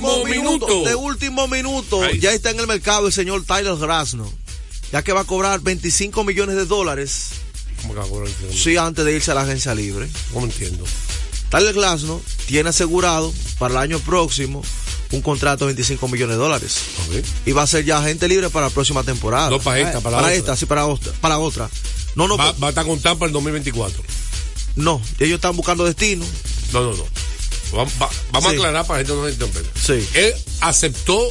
último minuto. De último minuto. Ahí. Ya está en el mercado el señor Tyler Grasno. Ya que va a cobrar 25 millones de dólares. ¿Cómo que va a cobrar el? Sí, antes de irse a la agencia libre. ¿Cómo entiendo? Tyler Glasno tiene asegurado para el año próximo un contrato de 25 millones de dólares. Y va a ser ya agente libre para la próxima temporada. No para esta, para la para otra. esta, sí, para otra. Para otra. No, no, Va, va a estar con Tampa el 2024. no. Ellos están buscando destino. No, no, no. Va- va- vamos Sí. a aclarar para que la gente no se. Sí. Él aceptó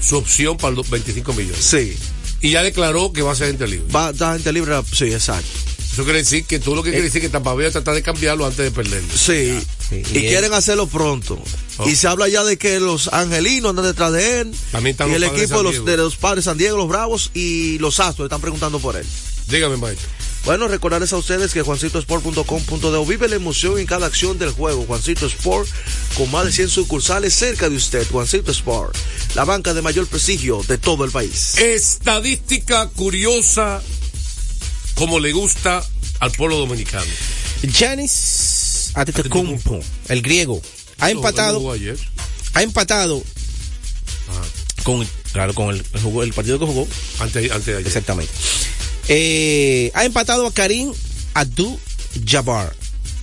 su opción para los 25 millones. Sí. Y ya declaró que va a ser gente libre. Va a estar agente libre. Sí, exacto. Eso quiere decir que tú lo que quiere decir que Tampa Bay va a tratar de cambiarlo antes de perderlo. Sí. Sí, Y, quieren hacerlo pronto. Oh. Y se habla ya de que los angelinos andan detrás de él. También están y los el de equipo de los, de los padres San Diego, los Bravos y los Astros están preguntando por él. Dígame, maestro. Bueno, recordarles a ustedes que juancitosport.com.de vive la emoción en cada acción del juego. Juancito Sport, con más de 100 sucursales cerca de usted. Juancito Sport, la banca de mayor prestigio de todo el país. Estadística curiosa como le gusta al pueblo dominicano. Giannis Antetokounmpo, el griego, ha empatado, ayer. ha empatado con, claro, con el, el jugó- el partido que jugó, Antes, antes de ayer. exactamente. Eh, ha empatado a Karim Abdul-Jabbar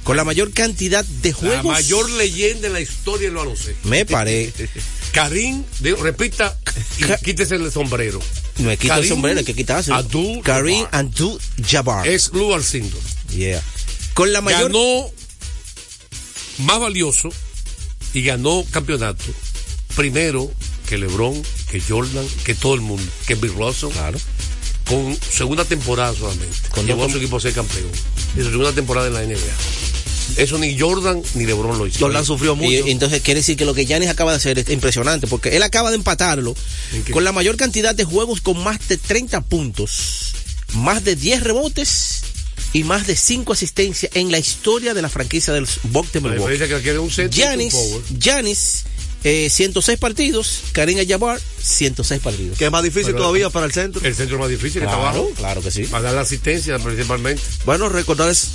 con la mayor cantidad de La juegos. mayor leyenda en la historia del baloncesto. Me paré. Karim, repita y quítese el sombrero. No me quita el Karim sombrero, hay que quitarse. Abdul-Jabbar. Karim Abdul-Jabbar. Es Lou Alcindor. Yeah. Con la mayor. Ganó más valioso y ganó campeonato primero que LeBron, que Jordan, que todo el mundo, que Bill Russell. Claro. Con segunda temporada solamente. Con Llevó a su equipo a ser campeón. En su segunda temporada en la NBA. Eso ni Jordan ni LeBron lo hicieron. Jordan sufrió mucho. Y, entonces quiere decir que lo que Giannis acaba de hacer es impresionante, porque él acaba de empatarlo con la mayor cantidad de juegos con más de 30 puntos, más de 10 rebotes y más de 5 asistencias en la historia de la franquicia del de La Milwaukee. Giannis, eh, 106 partidos, Karim Jabbar, 106 partidos. Que es más difícil Pero- todavía para el centro. El centro más difícil que está Claro, abajo. claro que sí. Para dar la asistencia principalmente. Bueno, recordarles,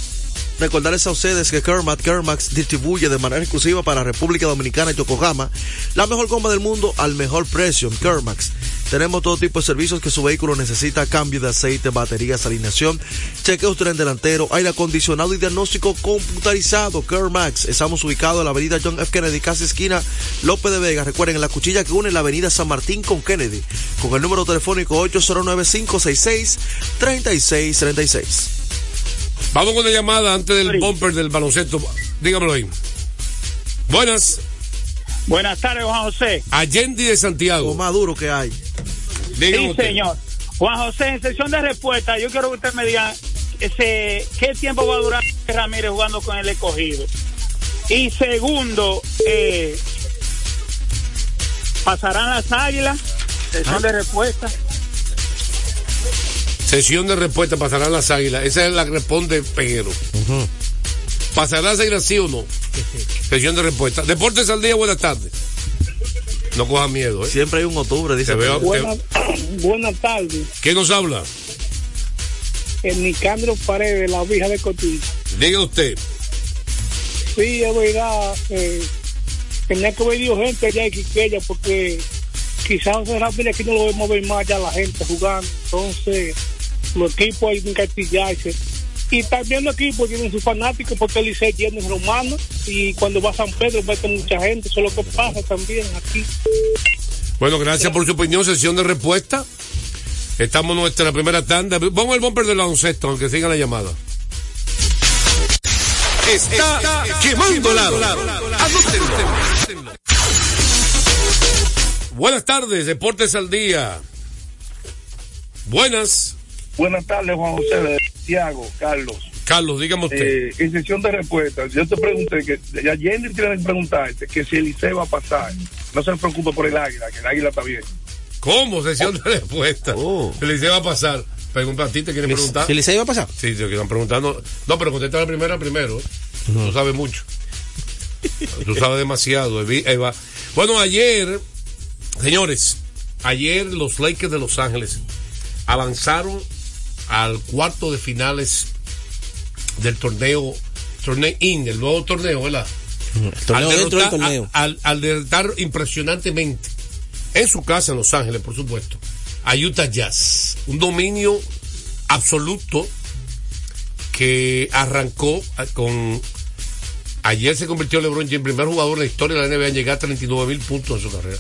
recordarles a ustedes que Kermax, Kermax distribuye de manera exclusiva para República Dominicana y Yokohama la mejor goma del mundo al mejor precio en Kermax. Tenemos todo tipo de servicios que su vehículo necesita, cambio de aceite, baterías, alineación, chequeo tren delantero, aire acondicionado y diagnóstico computarizado. Kermax, estamos ubicados en la avenida John F. Kennedy, casi esquina López de Vega. Recuerden, en la cuchilla que une la avenida San Martín con Kennedy, con el número telefónico 809-566-3636. Vamos con la llamada antes del bumper del baloncesto. Dígamelo ahí. Buenas. Buenas tardes, Juan José. Allende de Lo Santiago. más duro que hay. Dígame Sí, usted. señor. Juan José, en sesión de respuesta, yo quiero que usted me diga ese, qué tiempo va a durar Ramírez jugando con el escogido. Y segundo, eh, ¿pasarán las águilas? Sesión de respuesta. Sesión de respuesta, pasarán las águilas. Esa es la que responde Peguero. ¿Pasarán las águilas sí o no? Sesión de respuesta. Deportes al día, buenas tardes. No coja miedo, ¿eh? Siempre hay un octubre, dice. Buenas, buenas tardes. ¿Qué nos habla? El Nicandro Paredes, la vieja de Cotín. Diga usted. Sí, es verdad. Eh, tenía que haber ido gente allá en Quiqueya porque quizás José Ramírez aquí no lo vemos ver más ya la gente jugando. Entonces, los equipos hay que encartillarse. Y también los equipos tienen sus fanáticos porque el Licey tiene romano y cuando va a San Pedro mete mucha gente. Eso es lo que pasa también aquí. Bueno, gracias por su opinión. Sesión de respuesta. Estamos en nuestra primera tanda. Vamos al bumper del baloncesto, aunque siga la llamada. Está, quemando lado. Anótenlo. Buenas tardes, Deportes al Día. Buenas. Buenas tardes, Juan José de Santiago, Carlos. Carlos, dígame usted. Eh, en sesión de respuesta, yo te pregunté que ayer tiene que preguntarte que si el va a pasar. No se preocupe por el águila, que el águila está bien. ¿Cómo? Sesión de respuesta. Oh. El va a pasar. Pregunta a ti, ¿te quieren preguntar? ¿Si el va a pasar? Sí, te están preguntando. No, pero contesta la primera primero. Tú sabes mucho. Tú sabes demasiado. Eva. Bueno, ayer, señores, ayer los Lakers de Los Ángeles avanzaron al cuarto de finales del torneo, torneo IN, el nuevo torneo, ¿verdad? torneo al, derrotar, torneo. a- al- al derrotar impresionantemente en su casa en Los Ángeles, por supuesto, a Utah Jazz. Un dominio absoluto que arrancó con. Ayer se convirtió LeBron James en primer jugador en la historia de la NBA en llegar a 39 mil puntos en su carrera.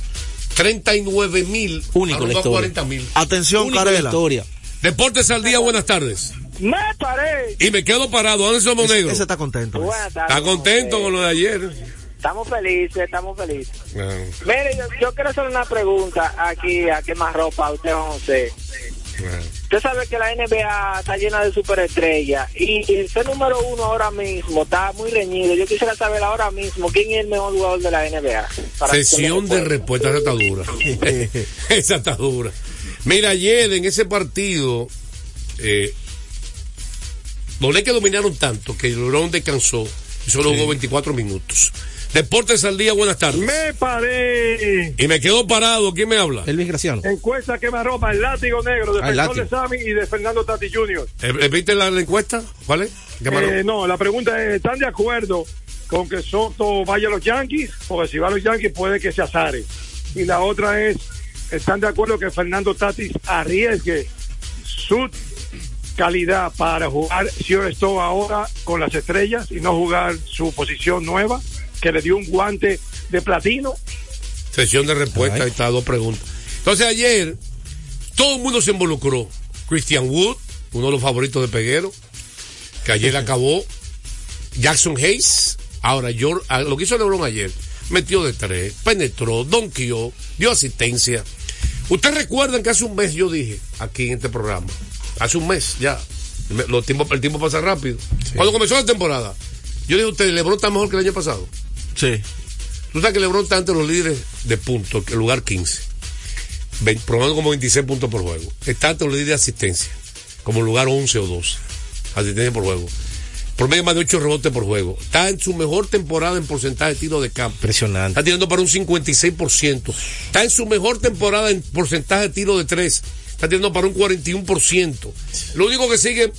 39 mil. Único en la historia. 40 mil. Atención, Único en la historia. Deportes al día, buenas tardes. Me paré. Y me quedo parado, Anderson Monegro. ese está contento. tardes. Está contento con lo de ayer. Estamos felices, estamos felices. Ah, Mire, yo, yo quiero hacer una pregunta aquí a quemarropa a usted, José. ah. Usted sabe que la NBA está llena de superestrellas y el ser número uno ahora mismo está muy reñido. Yo quisiera saber ahora mismo quién es el mejor jugador de la NBA. Sesión de me respuesta, esa está dura. esa está dura. Mira, ayer en ese partido, eh, los Lakers dominaron tanto que LeBron descansó y solo jugó 24 minutos. Deportes al día, buenas tardes. Me paré. Y me quedo parado, ¿quién me habla? Elvis Graciano. Encuesta quemarropa, el látigo negro, Ah, el defensor de. Sammy y de Fernando Tati Jr. Eh, eh, ¿Viste la, la encuesta? ¿Vale? Eh, no, la pregunta es, ¿están de acuerdo con que Soto vaya a los Yankees? Porque si va a los Yankees puede que se azare. Y la otra es, ¿están de acuerdo que Fernando Tatis arriesgue su calidad para jugar esto ahora con las estrellas y no jugar su posición nueva, que le dio un guante de platino? Sesión de respuesta, ahí está, dos preguntas. Entonces ayer, todo el mundo se involucró. Christian Wood, uno de los favoritos de Peguero, que ayer acabó. Jackson Hayes, ahora yo, a- lo que hizo LeBron ayer, metió de tres, penetró, donkeó, dio asistencia. Ustedes recuerdan que hace un mes yo dije, aquí en este programa, hace un mes ya, me- los tiempos, el tiempo pasa rápido. Cuando comenzó la temporada, yo dije a ustedes, LeBron está mejor que el año pasado. Sí. Tú sabes que LeBron está entre los líderes de puntos, el lugar 15. Ve- Probando como 26 puntos por juego. Está entre los líderes de asistencia, como lugar 11 o 12. Asistencia por juego. Promedio más de 8 rebotes por juego. Está en su mejor temporada en porcentaje de tiro de campo. Impresionante. Está tirando para un 56%. Está en su mejor temporada en porcentaje de tiro de 3. Está tirando para un 41%. Lo único que sigue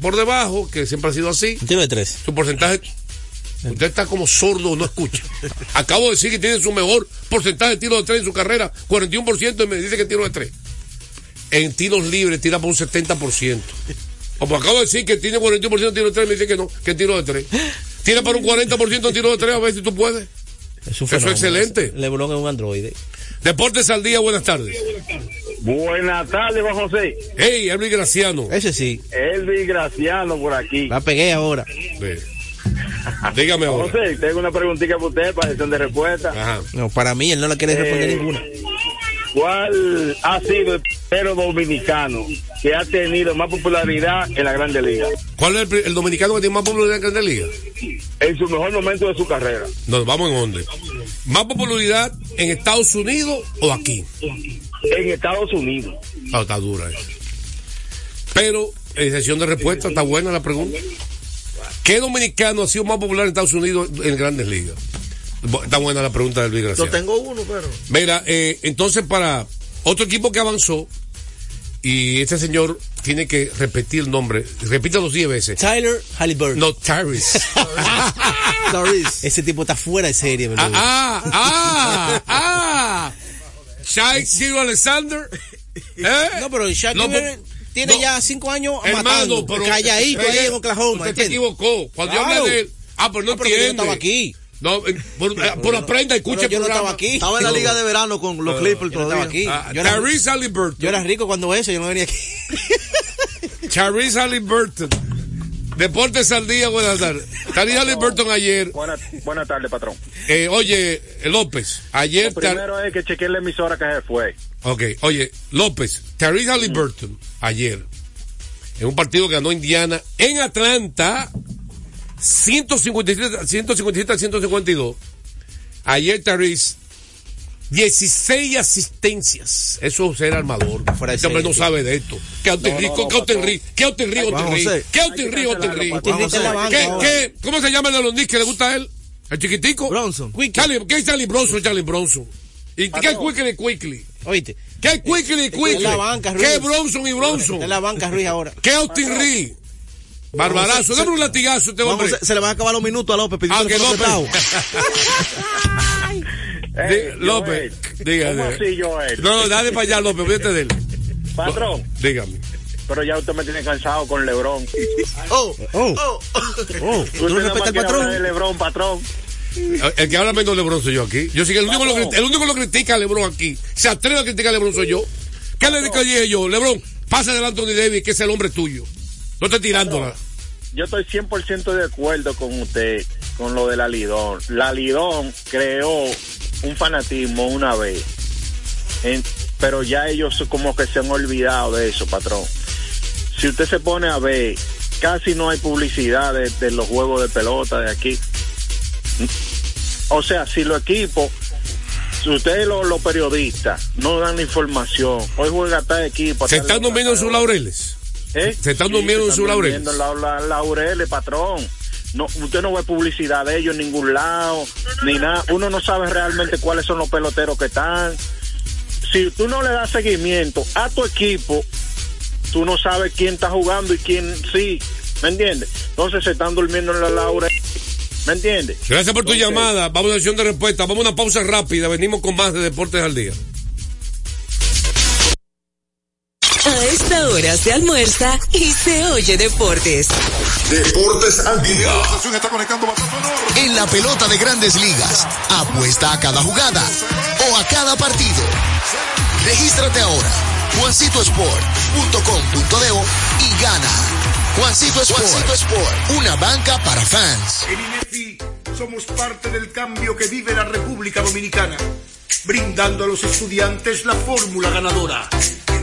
por debajo, que siempre ha sido así, tiro de tres. su porcentaje. Usted está como sordo, no escucha. Acabo de decir que tiene su mejor porcentaje de tiro de tres en su carrera, 41%, y me dice que tiro de tres. En tiros libres tira por un 70%. Como acabo de decir que tiene 41% de tiro de tres, me dice que no, que tiro de tres. Tira para un 40% de tiro de tres, a ver si tú puedes. Es un Eso es excelente. LeBron es un androide. Deportes al día, buenas tardes. Buenas tardes, Juan José. Hey, Elvis Graciano. Ese sí. Elvis Graciano por aquí. La pegué ahora. Dígame ahora. José, tengo una preguntita para usted para sesión de respuesta. Ajá. No, para mí él no la quiere responder Eh, ninguna. ¿Cuál ha sido el pero dominicano que ha tenido más popularidad en la Grande Liga? ¿Cuál es el, dominicano que tiene más popularidad en Grande Liga? En su mejor momento de su carrera. Nos vamos en onde. ¿Más popularidad en Estados Unidos o aquí? En Estados Unidos. Ah, está dura esa. Pero, en sesión de respuesta, está buena la pregunta. ¿Qué dominicano ha sido más popular en Estados Unidos en grandes ligas? Está buena la pregunta del Luis Yo tengo uno, pero. Mira, eh, entonces para otro equipo que avanzó, y este señor tiene que repetir el nombre, repítalo 10 veces. Tyler Halliburton. No, Tyrese. Doris. Ese tipo está fuera de serie, ah, ¿verdad? ah, ah, ah. Shai Gilgeous Alexander. ¿Eh? No, pero Shaq No, tiene no. ya cinco años Hermano, matando, pero. calladito eh, ahí en Oklahoma. Usted ¿entiendes? equivocó. Cuando yo Claro. hablé de él. Ah, pero no Ah, pero yo entiende. estaba aquí. No, eh, por, eh, por aprenda, escuche Pero yo el no estaba aquí. Estaba en la liga de verano con los Clippers Yo no aquí. Ah, yo, era, yo era rico cuando eso, yo no venía aquí. Tyrese Halliburton. Deportes al día, buenas tardes. Tyrese Halliburton ayer. Buenas buena tardes, patrón. Eh, oye, López, ayer. Lo primero es que chequeé la emisora que se fue. Ok, oye, López, Tyrese Halliburton, ayer, en un partido que ganó Indiana en Atlanta, 157, 157 a 152. Ayer Tyrese, 16 asistencias. Eso es ser armador. Fuera de Este hombre no sabe de esto. ¿Qué no, ¿Qué Autenri? ¿Qué Autenri? José. ¿Qué ¿Cómo se llama el de los Knicks que le gusta a él? ¿El chiquitico? Bronson. Charlie, ¿Qué es Charlie Bronson? Charlie Bronson. ¿Y qué es Quickly Quickly? Oíste, ¿Qué es Quickly Quickly? en la banca, ¿Qué. Bronson y Bronson? en la banca Ruiz ahora. ¿Qué Austin Reed? Barbarazo, dame un latigazo este Vamos, hombre. se, se le van a acabar los minutos a López pidiendo Ah, que López. López, Joel, dígame. ¿Cómo así, Joel? No, no, dale para allá, López, vete de él. Patrón, Dígame. pero ya usted me tiene cansado con Lebron. Oh, Oh, oh. oh, ¿tú no respetas al de patrón? Lebron, patrón. El que habla menos de Lebron soy yo aquí. Yo sí que el único, que lo, Patrón. el único que lo critica a Lebron aquí. Se atreve a criticar a Lebron soy yo. ¿Qué le dije yo? Lebron, pasa delante de Anthony Davis, que es el hombre tuyo. No esté tirándola. Yo estoy 100% de acuerdo con usted con lo de la Lidón. La Lidón creó un fanatismo una vez, En- pero ya ellos como que se han olvidado de eso, patrón. Si usted se pone a ver, casi no hay publicidad de, de los juegos de pelota de aquí. O sea, si los equipos, si ustedes los, los periodistas no dan la información, hoy juega tal equipo. Se están sus laureles. ¿Eh? Se están durmiendo en durmiendo en la- la- laureles, patrón. No, usted no ve publicidad de ellos en ningún lado, ni nada. Uno no sabe realmente cuáles son los peloteros que están. Si tú no le das seguimiento a tu equipo, tú no sabes quién está jugando y quién sí. ¿Me entiendes? Entonces se están durmiendo en la laureles. ¿Me entiendes? Gracias por tu Entonces, llamada. Vamos a una sesión de respuesta. Vamos a una pausa rápida. Venimos con más de Deportes al Día. A esta hora se almuerza y se oye deportes. Deportes al día. En la pelota de grandes ligas, apuesta a cada jugada o a cada partido. Regístrate ahora, juancitosport.com.de y gana. Juancito Sport, Sport, una banca para fans. En INEFI somos parte del cambio que vive la República Dominicana, brindando a los estudiantes la fórmula ganadora.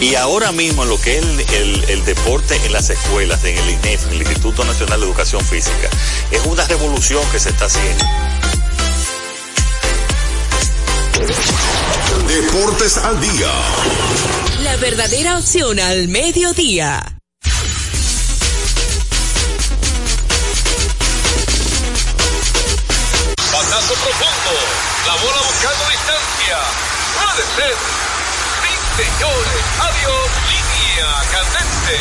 Y ahora mismo lo que es el, el- el deporte en las escuelas, en el INEF, en el Instituto Nacional de Educación Física, es una revolución que se está haciendo. Deportes al día. La verdadera opción al mediodía. Batazo profundo. La bola buscando distancia. Puede ser. Señores. Adiós. Línea candente.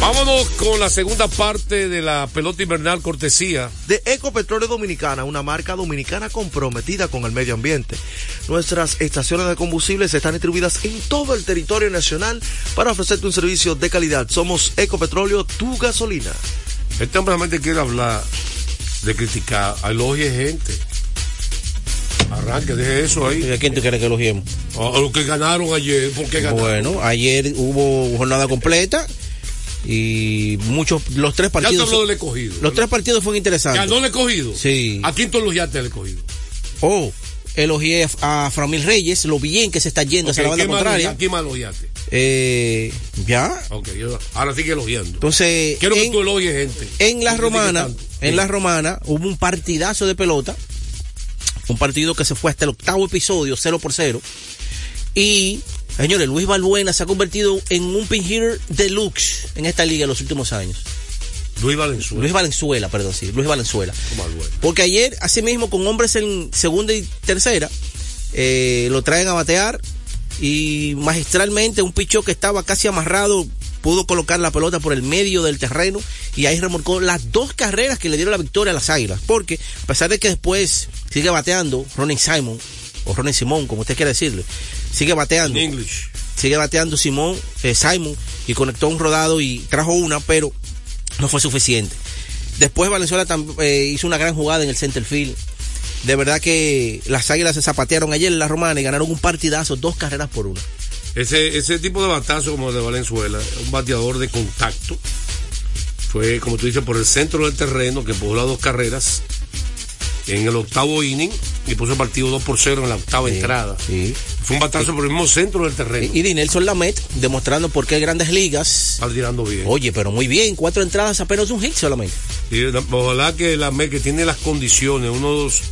Vámonos con la segunda parte de la pelota invernal cortesía. de Ecopetróleo Dominicana, una marca dominicana comprometida con el medio ambiente. Nuestras estaciones de combustibles están distribuidas en todo el territorio nacional para ofrecerte un servicio de calidad. Somos Ecopetróleo, tu gasolina. Este hombre realmente quiere hablar de criticar. Elogie gente. Arranque, deje eso ahí. ¿Y a quién tú quieres que elogiemos? A los que ganaron ayer, ¿por qué ganaron? Bueno, ayer hubo jornada completa y muchos, los tres ya te partidos. habló del escogido. Los tres partidos fueron interesantes. ¿Ganó el escogido? Sí. ¿A quién tú elogiaste el escogido? Oh, elogié a Framil Reyes, lo bien que se está yendo hacia la Ok, banda ¿quién más contraria. ¿A quién más elogiaste? Eh, ya. Ok, yo- ahora sigue elogiando. Entonces, Quiero que tú elogies gente. En la romana, en la romana hubo un partidazo de pelota, un partido que se fue hasta el octavo episodio, 0 por 0. Y, señores, Luis Balbuena se ha convertido en un pin hitter deluxe en esta liga en los últimos años. Luis Valenzuela. Luis Valenzuela, perdón, sí, Luis Valenzuela. Porque ayer, así mismo, con hombres en segunda y tercera, eh, lo traen a batear y magistralmente un pichó que estaba casi amarrado pudo colocar la pelota por el medio del terreno y ahí remolcó las dos carreras que le dieron la victoria a las Águilas. Porque a pesar de que después sigue bateando Ronnie Simon, o Ronnie Simón, como usted quiera decirle, sigue bateando. English. Sigue bateando Simón, eh, Simon y conectó un rodado y trajo una, pero no fue suficiente. Después Valenzuela eh, hizo una gran jugada en el center field. De verdad que las águilas se zapatearon ayer en la romana y ganaron un partidazo, dos carreras por una. Ese, ese tipo de batazo como el de Valenzuela, un bateador de contacto, fue, como tú dices, por el centro del terreno, que empujó las dos carreras en el octavo inning y puso el partido 2 por 0 en la octava entrada. Fue un batazo por el mismo centro del terreno. Y, y Nelson Lamet demostrando por qué Grandes Ligas. Está tirando bien. Oye, pero muy bien, cuatro entradas, apenas un hit solamente. Y ojalá que la que tiene las condiciones, uno de los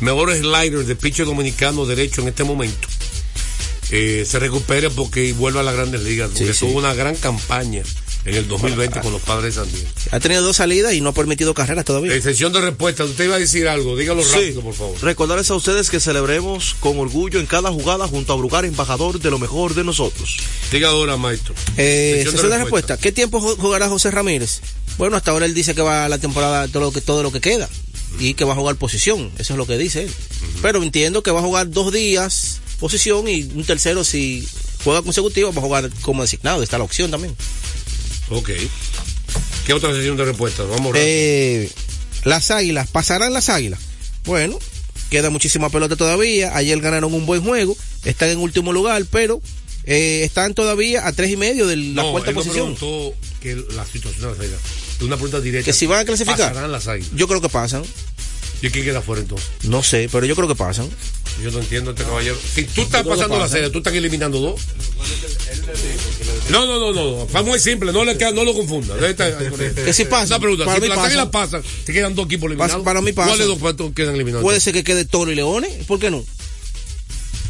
mejores sliders de pitcher dominicano derecho en este momento, eh, se recupere porque vuelva a las grandes ligas. Porque Sí, sí. tuvo una gran campaña en el 2020 con los padres de San Diego. Ha tenido dos salidas y no ha permitido carreras todavía. En sesión de respuesta, usted iba a decir algo, dígalo Sí. rápido, por favor. Recordarles a ustedes que celebremos con orgullo en cada jugada junto a Brugar, embajador de lo mejor de nosotros. Diga ahora, maestro. Eh, de respuesta. ¿Qué tiempo ju- jugará José Ramírez? Bueno, hasta ahora él dice que va a la temporada todo lo que, todo lo que queda y que va a jugar posición. Eso es lo que dice él. Pero entiendo que va a jugar dos días posición y un tercero si juega consecutivo va a jugar como designado. Está la opción también. Ok. ¿Qué otra sesión de respuesta? Vamos rápido. Eh, las águilas, ¿pasarán las águilas? Bueno, queda muchísima pelota todavía. Ayer ganaron un buen juego. Están en último lugar, pero eh, están todavía a tres y medio de la no, cuarta él posición. preguntó que la situación de las águilas. Una pregunta directa. Que si van a clasificar. Pasarán las águilas. Yo creo que pasan. ¿Y quién queda fuera entonces? No sé, pero yo creo que pasan. Yo no entiendo este caballero. Si tú estás pasando la serie, tú estás eliminando dos. No, no, no, no, no. Fue muy simple, no, le queda- no lo confunda. Que si pasa. Una pregunta, Para si mí las pasa. águilas pasan, te quedan dos equipos eliminados. Pasa- para mí pasa. ¿Cuáles dos cuantos quedan eliminados? Puede ser que quede Toro y Leones, ¿por qué no?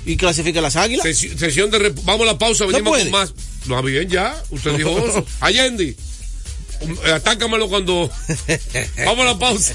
Y clasifique las águilas. Sesi- sesión de Vamos a la pausa, ¿No venimos puede? con más. No, bien, ya. Usted dijo eso. Allende. um, Atácamelo cuando. Vamos a la pausa.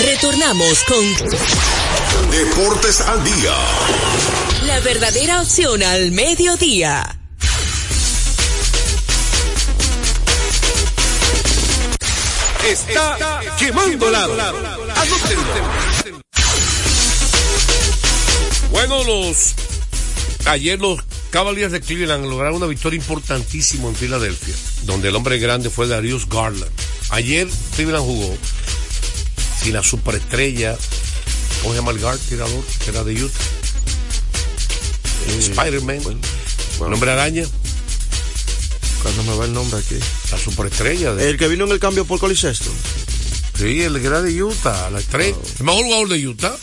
Retornamos con Deportes al día. la verdadera opción al mediodía. Está quemando lado. Bueno, los ayer los Cavaliers de Cleveland lograron una victoria importantísima en Filadelfia, donde el hombre grande fue Darius Garland. Ayer Cleveland jugó sin la superestrella, ¿cómo se llama el guard tirador? Que era de Utah. Spider-Man, el hombre araña, Cuando me va el nombre aquí. la superestrella. De, El que vino en el cambio por Colisesto. sí, el que era de Utah, la estrella. El mejor jugador de Utah,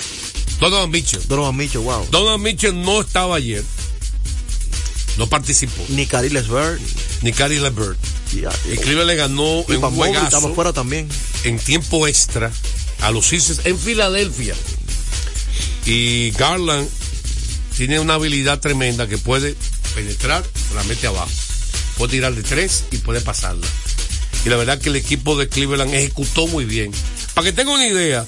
Donovan Mitchell. Donovan Mitchell, wow. Donovan Mitchell no estaba ayer. No participó. Ni Cariles Bird. Ni Cary LeVert. Y, Y Cleveland le ganó y en un Mobley estaba juegazo fuera también. en tiempo extra a los Sixers en Filadelfia. Y Garland tiene una habilidad tremenda que puede penetrar, la mete abajo. Puede tirar de tres y puede pasarla. Y la verdad que el equipo de Cleveland ejecutó muy bien. Para que tengan una idea,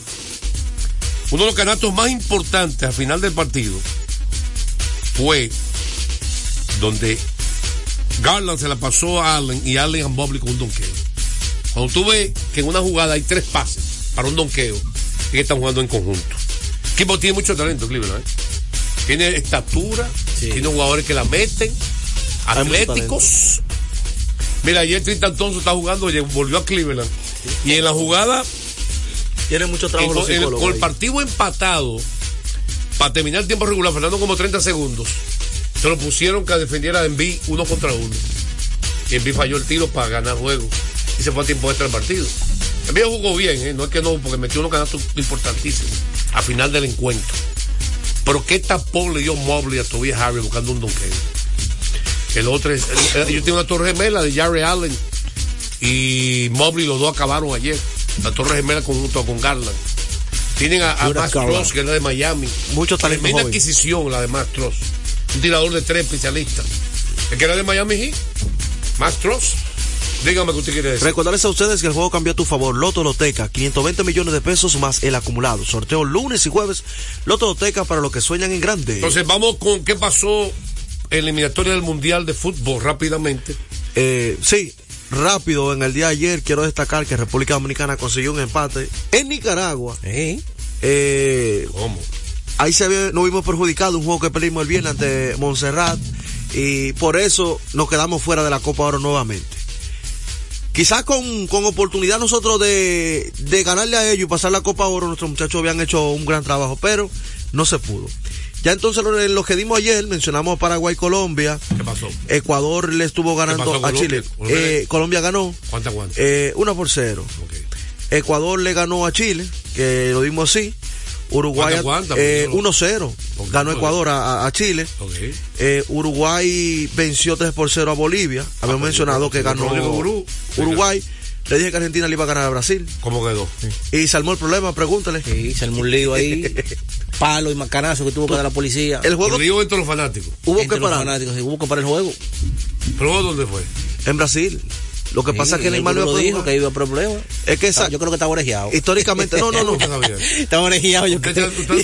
uno de los canastos más importantes al final del partido fue donde Garland se la pasó a Allen y Allen a Mobley con un donqueo. Cuando tú ves que en una jugada hay tres pases para un donqueo, es que están jugando en conjunto. El equipo tiene mucho talento, Cleveland. ¿eh? Tiene estatura, tiene jugadores que la meten, Hay atléticos. Mira, ayer Tristan Thompson está jugando, volvió a Cleveland. Y en la jugada Tiene mucho trabajo Y los con, el, con partido empatado, para terminar el tiempo regular, faltando como 30 segundos, se lo pusieron que defendiera a Envy uno contra uno. Y Envy falló el tiro para ganar juego. Y se fue a tiempo extra el partido. Envy jugó bien, ¿eh? no es que no, porque metió unos canastos importantísimos a final del encuentro. Pero qué tapón le dio Mobley a Tobias Harry buscando un donqueo. El otro es, el- el- yo tengo una torre gemela de Jarry Allen y Mobley, los dos acabaron ayer. La torre gemela conjunto con Garland. Tienen a, a Max. Truss, que es la de Miami. Mucho talento joven. adquisición la de Max Truss. Un tirador de tres especialista. El que era de Miami Heat. Max Truss. Dígame qué usted quiere decir. Recordarles a ustedes que el juego cambió a tu favor. Loto Loteca, 520 millones de pesos más el acumulado. Sorteo lunes y jueves. Loto Loteca para los que sueñan en grande. Entonces vamos con qué pasó en la eliminatoria del Mundial de Fútbol rápidamente. Eh, sí, rápido, en el día de ayer quiero destacar que República Dominicana consiguió un empate en Nicaragua. Eh, ¿Cómo? Ahí se ve, nos vimos perjudicados, un juego que perdimos el viernes ante Montserrat y por eso nos quedamos fuera de la Copa Oro nuevamente. Quizás con, con oportunidad nosotros de, de ganarle a ellos y pasar la Copa Oro, nuestros muchachos habían hecho un gran trabajo, pero no se pudo. Ya entonces lo, que dimos ayer, mencionamos Paraguay, Colombia. ¿Qué pasó? Ecuador le estuvo ganando a Colombia? Chile. Colombia? Eh, Colombia ganó. ¿Cuánta cuánta? Eh, una por cero. Ecuador le ganó a Chile, que lo dimos así. Uruguay ¿Cuánta, cuánta? eh, Porque yo 1-0. Ganó Ecuador a, a- a Chile. Eh, Uruguay venció 3 por 0 a Bolivia. Habíamos mencionado que ganó. Uruguay. Le dije que Argentina le iba a ganar a Brasil. ¿Cómo quedó? Y se armó el problema, pregúntale. Sí, se armó un lío ahí. Palo y macanazo que tuvo que dar la policía. El juego Lío entre los fanáticos. hubo Entre que los parar fanáticos, sí, hubo que parar el juego. ¿Pero dónde fue? en Brasil. Lo que pasa es que el Neymar no lo a dijo que iba a problemas. Es que esa- yo creo que está orejeado. históricamente, no, no, no. Está orejeado, yo creo. lo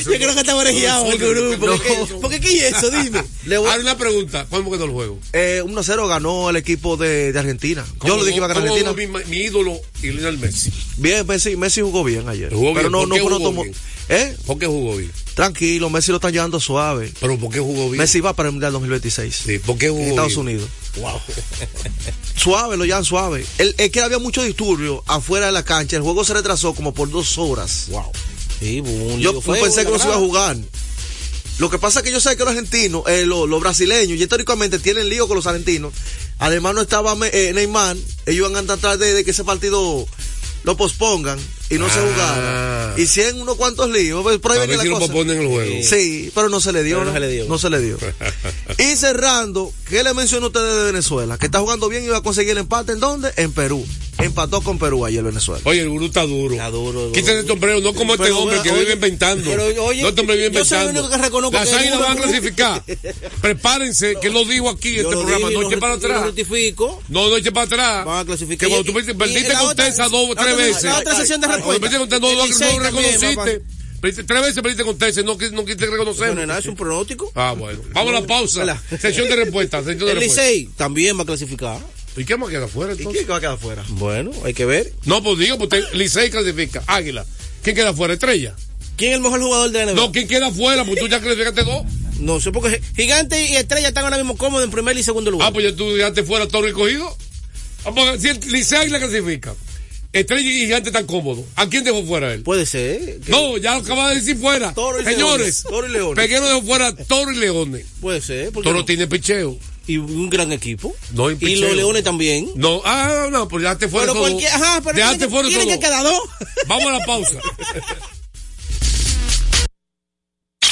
Yo creo que está orejeado el gurú. ¿Por qué, No. ¿Por qué qué es eso? Dime. Le voy- Hay una pregunta. ¿Cómo quedó el juego? Eh, 1-0 ganó el equipo de, de Argentina. Yo le dije que iba a ganar ¿Cómo Argentina. Mi, mi ídolo y Lionel Messi. Bien, Messi, Messi jugó bien ayer. Jugó pero bien. no, ¿Por no qué jugó tomó- bien? ¿Eh? ¿Por qué jugó bien? Tranquilo, Messi lo están llevando suave. ¿Pero por qué jugó bien? Messi va para el Mundial 2026. Sí, ¿por qué jugó en Estados bien? Unidos. Wow. Suave, lo llevan suave. El, es que había mucho disturbio afuera de la cancha. El juego se retrasó como por dos horas. Wow. Sí, un Yo pensé en que no se iba a jugar. Lo que pasa es que yo sé que los argentinos, eh, los, los brasileños, y históricamente tienen lío con los argentinos. Además no estaba eh, Neymar. Ellos van a tratar de, de que ese partido lo pospongan y no se Ah. jugara. Y si en unos cuantos líos, pues, por ahí A ver la si lo posponen el juego. Sí, pero no se le dio. No ¿no? se le dio. No se le dio. y cerrando, ¿qué le mencionó usted de Venezuela? Que está jugando bien y va a conseguir el empate. ¿En dónde? En Perú. Empató con Perú ayer Venezuela. Oye, el gurú está duro. Está duro. Quítate el sombrero, no como este Pero, hombre que oye, vive inventando. pero, oye, no este hombre vive yo soy el inventando. único que reconozco Las águilas van a clasificar. Prepárense, que lo digo aquí en este lo programa. No lo- eche para lo atrás. No, no eche para atrás. Van a clasificar. Que cuando tú perdiste, con Tesa dos o tres veces. la otra sesión de Cuando respuesta. perdiste con Tesa, no, no, no también, reconociste. Tres veces perdiste con Tesa, no, no quisiste reconocer. Bueno, nada, es un pronóstico. Ah, bueno. Vamos a la pausa. Sección de respuesta. Sección de El. Licey también va a clasificar. ¿Y qué más queda afuera ¿Y entonces? quién va a quedar fuera? Bueno, hay que ver. No, pues digo, pues Licey clasifica. Águila. ¿Quién queda afuera? Estrella. ¿Quién es el mejor jugador de NBA? No, ¿quién queda afuera? Pues tú ya clasificaste dos. No sé, porque Gigante y Estrella están ahora mismo cómodos en primer y segundo lugar. Ah, pues ya tú dejaste fuera Toro y Cogido. Ah, porque si el Licey la clasifica, Estrella y Gigante están cómodos. ¿A quién dejó fuera él? Puede ser. que- No, ya lo acaba de decir fuera. Toro y Señores, Leones. Toro y Leones. Peguero dejó fuera Toro y Leones. Puede ser. porque Toro no? tiene picheo. Y un gran equipo. No, y los Leones también. No, ah, no, pues dejaste fuera Pero esos cualquier, ajá, pero Dejaste tiene, fuera tiene esos que dos. quedar dos. Vamos a la pausa.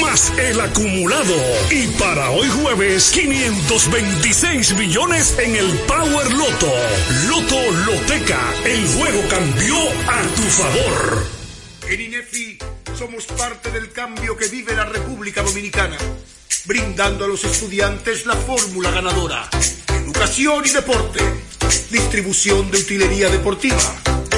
más el acumulado. Y para hoy jueves, 526 millones en el Power Loto. Loto Loteca, el juego cambió a tu favor. En INEFI somos parte del cambio que vive la República Dominicana, brindando a los estudiantes la fórmula ganadora. Educación y deporte, distribución de utilería deportiva,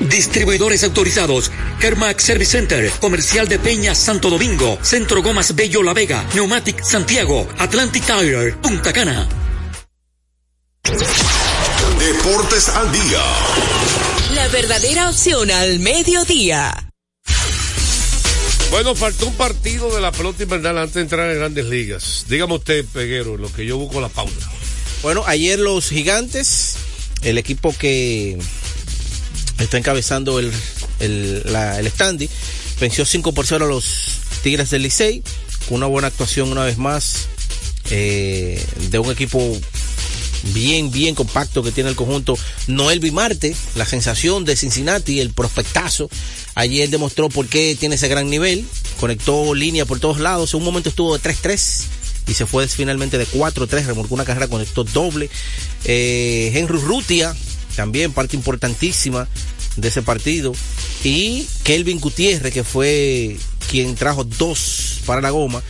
Distribuidores autorizados. Kermax Service Center, Comercial de Peña Santo Domingo, Centro Gomas Bello La Vega, Neumatic Santiago, Atlantic Tire, Punta Cana. Deportes al día. La verdadera opción al mediodía. Bueno, faltó un partido de la pelota invernal antes de entrar en grandes ligas. Dígame usted, Peguero, lo que yo busco la pauta. Bueno, ayer los gigantes, el equipo que está encabezando el, el, standing, venció 5 por 0 a los Tigres del Licey, una buena actuación una vez más eh, de un equipo bien, bien compacto que tiene el conjunto. Noel Bimarte, la sensación de Cincinnati, el prospectazo. Ayer demostró por qué tiene ese gran nivel, conectó línea por todos lados, en un momento estuvo de 3-3 y se fue finalmente de 4-3, remolcó una carrera, conectó doble. Eh, Henry Rutia, también parte importantísima de ese partido. Y Kelvin Gutiérrez, que fue quien trajo dos para la goma,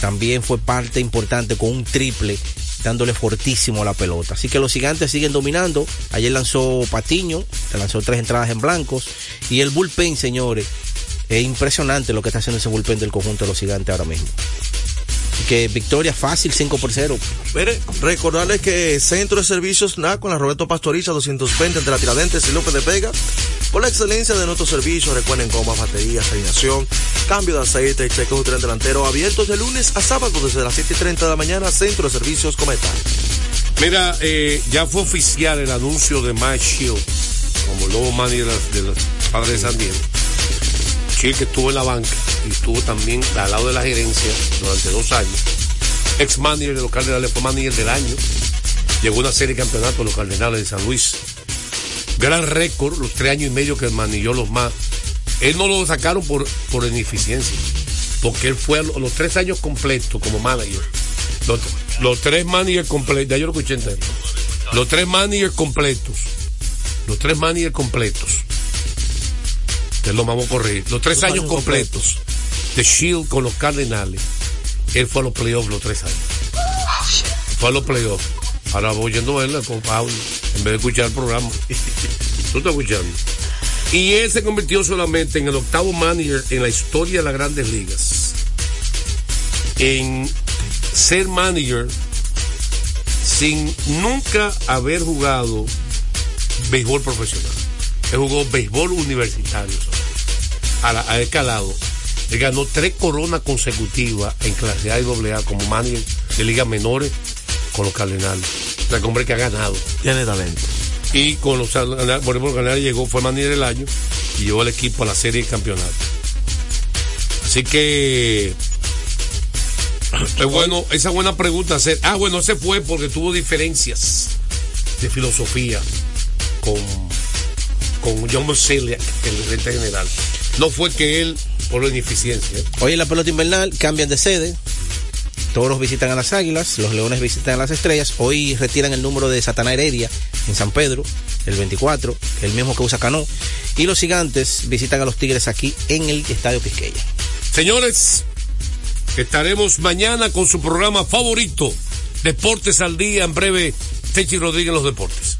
también fue parte importante con un triple dándole fortísimo a la pelota. Así que los gigantes siguen dominando. Ayer lanzó Patiño, lanzó tres entradas en blancos. Y el bullpen, señores, es impresionante lo que está haciendo ese bullpen del conjunto de los gigantes ahora mismo. Que victoria fácil, 5 por 0. Mire, recordarles que Centro de Servicios NACO en la Roberto Pastoriza 220 entre la Tiradentes y López de Vega. Por la excelencia de nuestros servicios, recuerden como baterías, alineación, cambio de aceite y chequeo tren delantero abiertos de lunes a sábado desde las 7 y 30 de la mañana, Centro de Servicios Cometa. Mira, eh, ya fue oficial el anuncio de Mike Shield como nuevo manager de los padres de San Diego. Shield que estuvo en la banca y estuvo también al lado de la gerencia durante dos años. Ex manager de los Cardenales, fue manager del año. Llegó una serie de campeonatos los Cardenales de San Luis. Gran récord, los tres años y medio que manilló los más. Él no lo sacaron por, por ineficiencia, porque él fue a los tres años completos como manager. Los, los tres managers completos, ya yo lo escuché entero. Los tres managers completos. Los tres managers completos. Te lo vamos a corregir. Los tres años completos de Shield con los Cardenales. Él fue a los playoffs los tres años. Fue a los playoffs. Ahora voy yendo a verla con Pablo, en vez de escuchar el programa. ¿Tú estás escuchando? Y él se convirtió solamente en el octavo manager en la historia de las grandes ligas. En ser manager sin nunca haber jugado béisbol profesional. Él jugó béisbol universitario. A, la, a escalado. Él ganó tres coronas consecutivas en clase A y AA como manager de ligas menores con los Cardenales. O sea, hombre que ha ganado. Tiene talento. Y con los por ejemplo, Cardenales llegó, fue manager del año y llevó al equipo a la serie de campeonato. Así que es bueno, esa buena pregunta hacer. Ah, bueno, se fue porque tuvo diferencias de filosofía con, con John Moseliak, el gerente general. No fue que él, por la ineficiencia. Hoy en la pelota invernal cambian de sede. Toros visitan a las Águilas, los Leones visitan a las Estrellas. Hoy retiran el número de Satana Heredia en San Pedro, el 24, el mismo que usa Cano. Y los Gigantes visitan a los Tigres aquí en el Estadio Quisqueya. Señores, estaremos mañana con su programa favorito, Deportes al Día. En breve, Techi Rodríguez los deportes.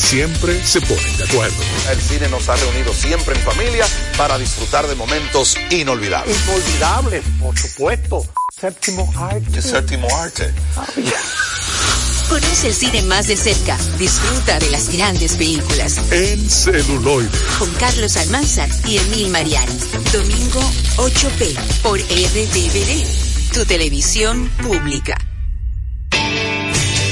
siempre se ponen de acuerdo. El cine nos ha reunido siempre en familia para disfrutar de momentos inolvidables. Inolvidables, por supuesto. Séptimo arte. Séptimo arte. Conoce el cine más de cerca. Disfruta de las grandes películas. En celuloide. Con Carlos Almanzar y Emil Mariani. Domingo 8P por RTVD. Tu televisión pública.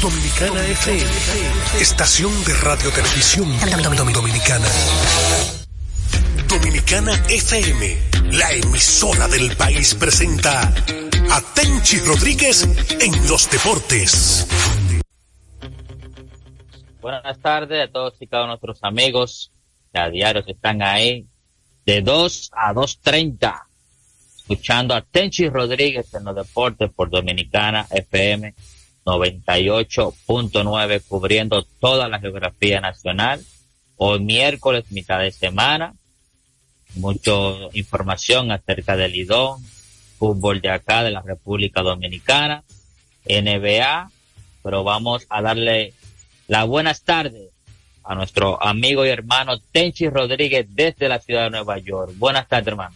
Dominicana FM, estación de radio televisión dominicana. Dominicana FM, la emisora del país presenta a Tenchi Rodríguez en los deportes. Buenas tardes a todos y cada uno de nuestros amigos que a diario están ahí de 2 a 2.30 escuchando a Tenchi Rodríguez en los deportes por Dominicana FM 98.9 cubriendo toda la geografía nacional. Hoy miércoles, mitad de semana, mucha información acerca del Lidón, fútbol de acá, de la República Dominicana, NBA, pero vamos a darle las buenas tardes a nuestro amigo y hermano Tenchi Rodríguez desde la ciudad de Nueva York. Buenas tardes, hermano.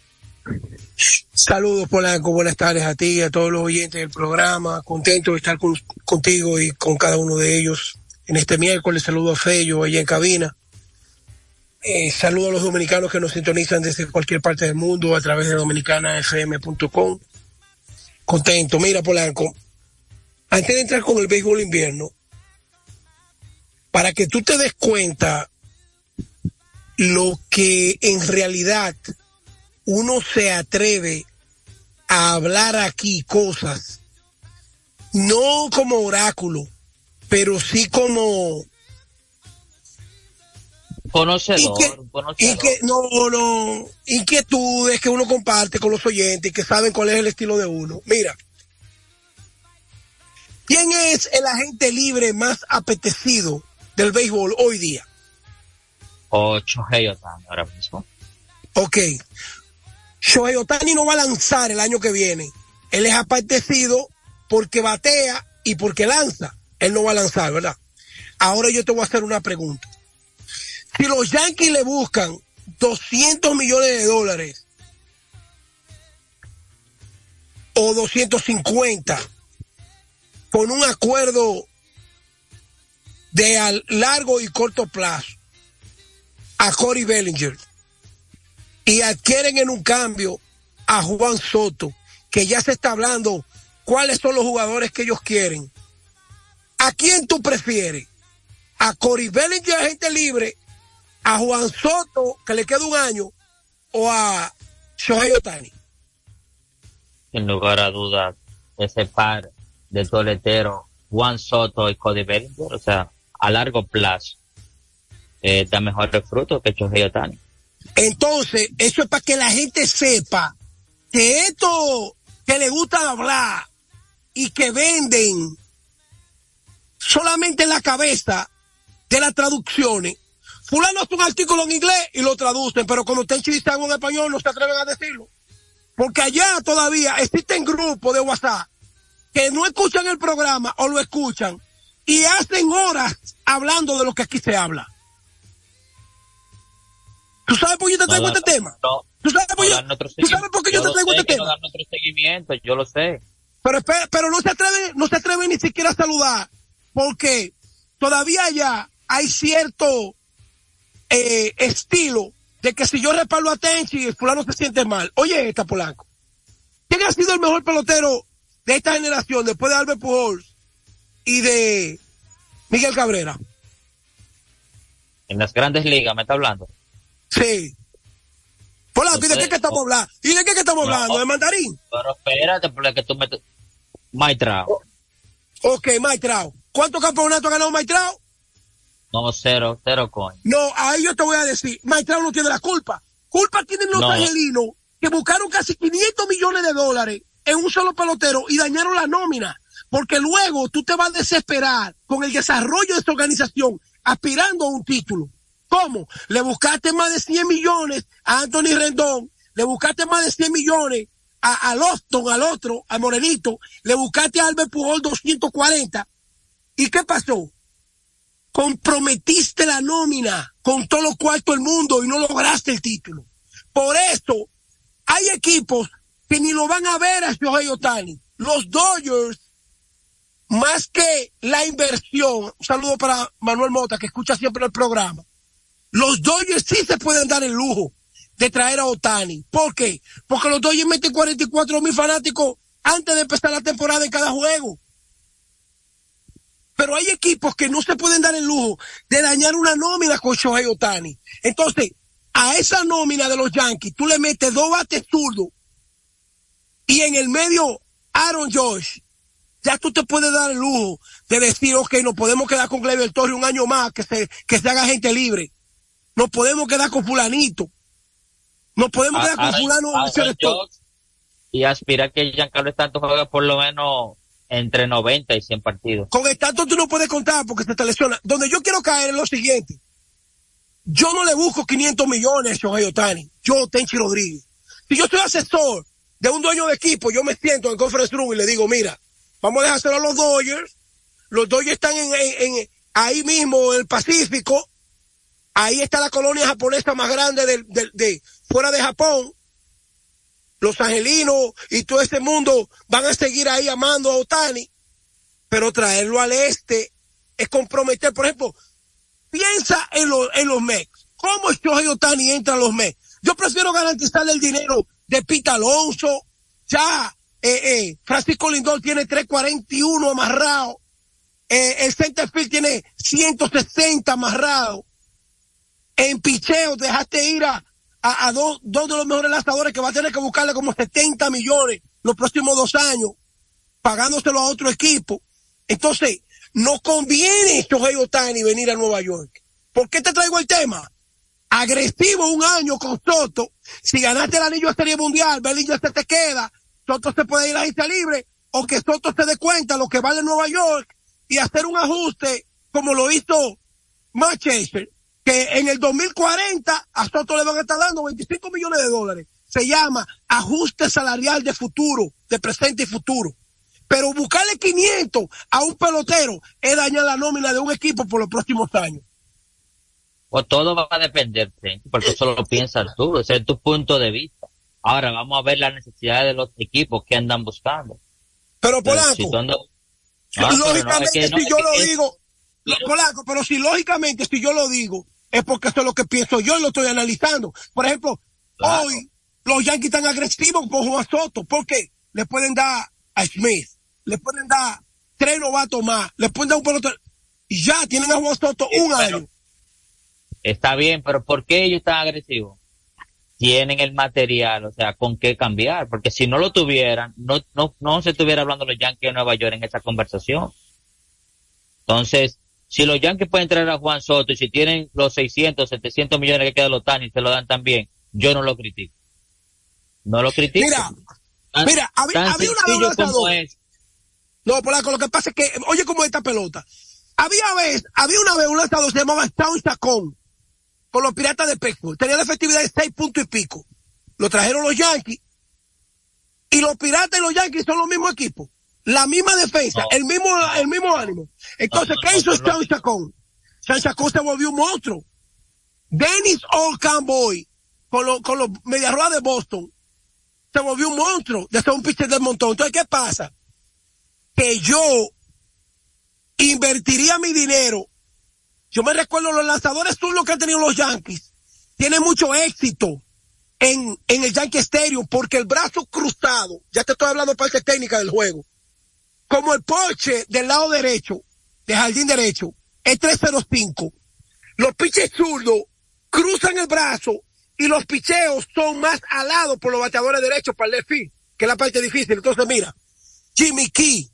Saludos, Polanco. Buenas tardes a ti y a todos los oyentes del programa. Contento de estar contigo y con cada uno de ellos en este miércoles. Saludo a Fello allá en cabina. Eh, saludo a los dominicanos que nos sintonizan desde cualquier parte del mundo a través de dominicanafm.com. Contento. Mira, Polanco, antes de entrar con el béisbol invierno, para que tú te des cuenta lo que en realidad uno se atreve a hablar aquí cosas, no como oráculo, pero sí como conocedor, y que, no, no, inquietudes que uno comparte con los oyentes y que saben cuál es el estilo de uno. Mira, ¿quién es el agente libre más apetecido del béisbol hoy día? Ocho Otani ahora mismo. Ok. Shohei Otani no va a lanzar el año que viene. Él es apetecido porque batea y porque lanza. Él no va a lanzar, ¿verdad? Ahora yo te voy a hacer una pregunta. Si los Yankees le buscan 200 millones de dólares o 250 con un acuerdo de largo y corto plazo a Corey Bellinger y adquieren en un cambio a Juan Soto, que ya se está hablando cuáles son los jugadores que ellos quieren. ¿A quién tú prefieres? ¿A Corey Bellinger, agente libre? ¿A Juan Soto, que le queda un año? ¿O a Shohei Otani? Sin lugar a dudas, ese par de toletero, Juan Soto y Cody Bellinger, o sea, a largo plazo, eh, da mejores frutos que Shohei Otani. Entonces, eso es para que la gente sepa que esto que le gusta hablar y que venden solamente en la cabeza de las traducciones. Fulano hace un artículo en inglés y lo traducen, pero como está en algo en español no se atreven a decirlo. Porque allá todavía existen grupos de WhatsApp que no escuchan el programa o lo escuchan y hacen horas hablando de lo que aquí se habla. ¿Tú sabes por qué yo te traigo No, este tema? no, ¿Tú sabes por, no yo- ¿tú sabes por qué yo, seguimiento. te traigo sé este no tema? dan otro seguimiento, yo lo sé. Pero, pero no se atreve, no se atreve ni siquiera a saludar, porque todavía ya hay cierto eh, estilo de que si yo respaldo a Tenchi, el fulano se siente mal. Oye, esta Polanco. ¿Quién ha sido el mejor pelotero de esta generación después de Albert Pujols y de Miguel Cabrera? En las grandes ligas, ¿me está hablando? Sí. Polanco, ¿y de qué que estamos hablando? ¿Y de qué que estamos hablando? ¿De mandarín? Pero espérate, porque que tú me... Maitrao. Ok, Maitrao. ¿Cuántos campeonatos ha ganado Maitrao? No, cero, cero coño. No, ahí yo te voy a decir, Maitrao no tiene la culpa. Culpa tienen los No. angelinos que buscaron casi 500 millones de dólares en un solo pelotero y dañaron la nómina. Porque luego tú te vas a desesperar con el desarrollo de esta organización aspirando a un título. ¿Cómo? Le buscaste más de 100 millones a Anthony Rendón, le buscaste más de 100 millones a, a Loston, al otro, a Morenito, le buscaste a Albert Pujol 240. ¿Y qué pasó? comprometiste la nómina con todos los cuartos del mundo y no lograste el título. Por esto, hay equipos que ni lo van a ver a Shohei Otani. Los Dodgers, más que la inversión, un saludo para Manuel Mota, que escucha siempre el programa. Los Dodgers sí se pueden dar el lujo de traer a Otani. ¿Por qué? Porque los Dodgers meten 44 mil fanáticos antes de empezar la temporada en cada juego. Pero hay equipos que no se pueden dar el lujo de dañar una nómina con Shohei Otani. Entonces, a esa nómina de los Yankees, tú le metes dos bates zurdos y en el medio Aaron Josh, ya tú te puedes dar el lujo de decir, ok, nos podemos quedar con Gleyber Torres un año más, que se, que se haga gente libre. Nos podemos quedar con fulanito. Nos podemos quedar con Aaron- fulano. To- Judge y aspira que Giancarlo Stanton juegue por lo menos entre 90 y 100 partidos. Con el tanto tú no puedes contar porque se te lesiona. Donde yo quiero caer es lo siguiente. Yo no le busco 500 millones a Otani. Yo, Tenchi Rodríguez. Si yo soy asesor de un dueño de equipo, yo me siento en el conference room y le digo, mira, vamos a dejárselo a los Dodgers. Los Dodgers están en, en- en- ahí mismo en el Pacífico. Ahí está la colonia japonesa más grande del- del- de, fuera de Japón. Los angelinos y todo ese mundo van a seguir ahí amando a Otani pero traerlo al este es comprometer, por ejemplo, piensa en, los en los Mets. ¿Cómo Shohei Otani entra a los Mets? Yo prefiero garantizarle el dinero de Pita Alonso. Ya, eh, eh, Francisco Lindor tiene 341 amarrado. Eh, el centerfield tiene 160 amarrado. En picheo dejaste ir a, a, a dos, dos de los mejores lanzadores que va a tener que buscarle como 70 millones los próximos dos años, pagándoselo a otro equipo. Entonces, no conviene Shohei Otani venir a Nueva York. ¿Por qué te traigo el tema? Agresivo un año con Soto. Si ganaste el anillo de Serie Mundial, Bellinger se te queda. Soto se puede ir a isla libre. O que Soto se dé cuenta lo que vale Nueva York y hacer un ajuste como lo hizo Manchester. Que en el 2040 a Soto le van a estar dando 25 millones de dólares. Se llama ajuste salarial de futuro, de presente y futuro. Pero buscarle 500 a un pelotero es dañar la nómina de un equipo por los próximos años. O todo va a depender, Tenchi, porque eso lo piensas tú, ese es tu punto de vista. Ahora vamos a ver las necesidades de los equipos que andan buscando. Pero Polanco, si pero no, lógicamente es que no, si es yo que lo es- digo, Polanco, pero si lógicamente si yo lo digo, es porque eso es lo que pienso yo y lo estoy analizando. Por ejemplo, hoy los Yankees están agresivos con Juan Soto, porque le pueden dar a Smith, le pueden dar tres novatos más, le pueden dar un pelotero, y ya tienen a Juan Soto un año. Está bien, pero ¿por qué ellos están agresivos? Tienen el material, o sea, con qué cambiar, porque si no lo tuvieran, no, no, no se estuviera hablando los Yankees de Nueva York en esa conversación. Entonces, si los Yankees pueden traer a Juan Soto y si tienen los 600, 700 millones que queda los Tani y se lo dan también, yo no lo critico. No lo critico. Mira, Tan- mira, había, había una vez lanzador. No, Polanco, lo que pasa es que, oye, como esta pelota. Había vez, había una vez un lanzador se llamaba Estados Chacón, con los piratas de Pittsburgh. Tenía la efectividad de seis puntos y pico. Lo trajeron los Yankees. Y los piratas y los Yankees son los mismos equipos. La misma defensa, el mismo, el mismo ánimo. Entonces, ¿qué hizo Sean Chacón? Sean Chacón se volvió un monstruo. Dennis Old con, lo, con los Media de Boston, se volvió un monstruo de ser un pitcher del montón. Entonces, ¿qué pasa? Que yo invertiría mi dinero. Yo me recuerdo los lanzadores lo que han tenido los Yankees. Tienen mucho éxito en, en el Yankee Stadium porque el brazo cruzado, ya te estoy hablando de parte técnica del juego, como el porche del lado derecho, de jardín derecho, es 305. Los piches zurdos cruzan el brazo y los picheos son más alados por los bateadores derechos para el left field, que es la parte difícil. Entonces, mira, Jimmy Key,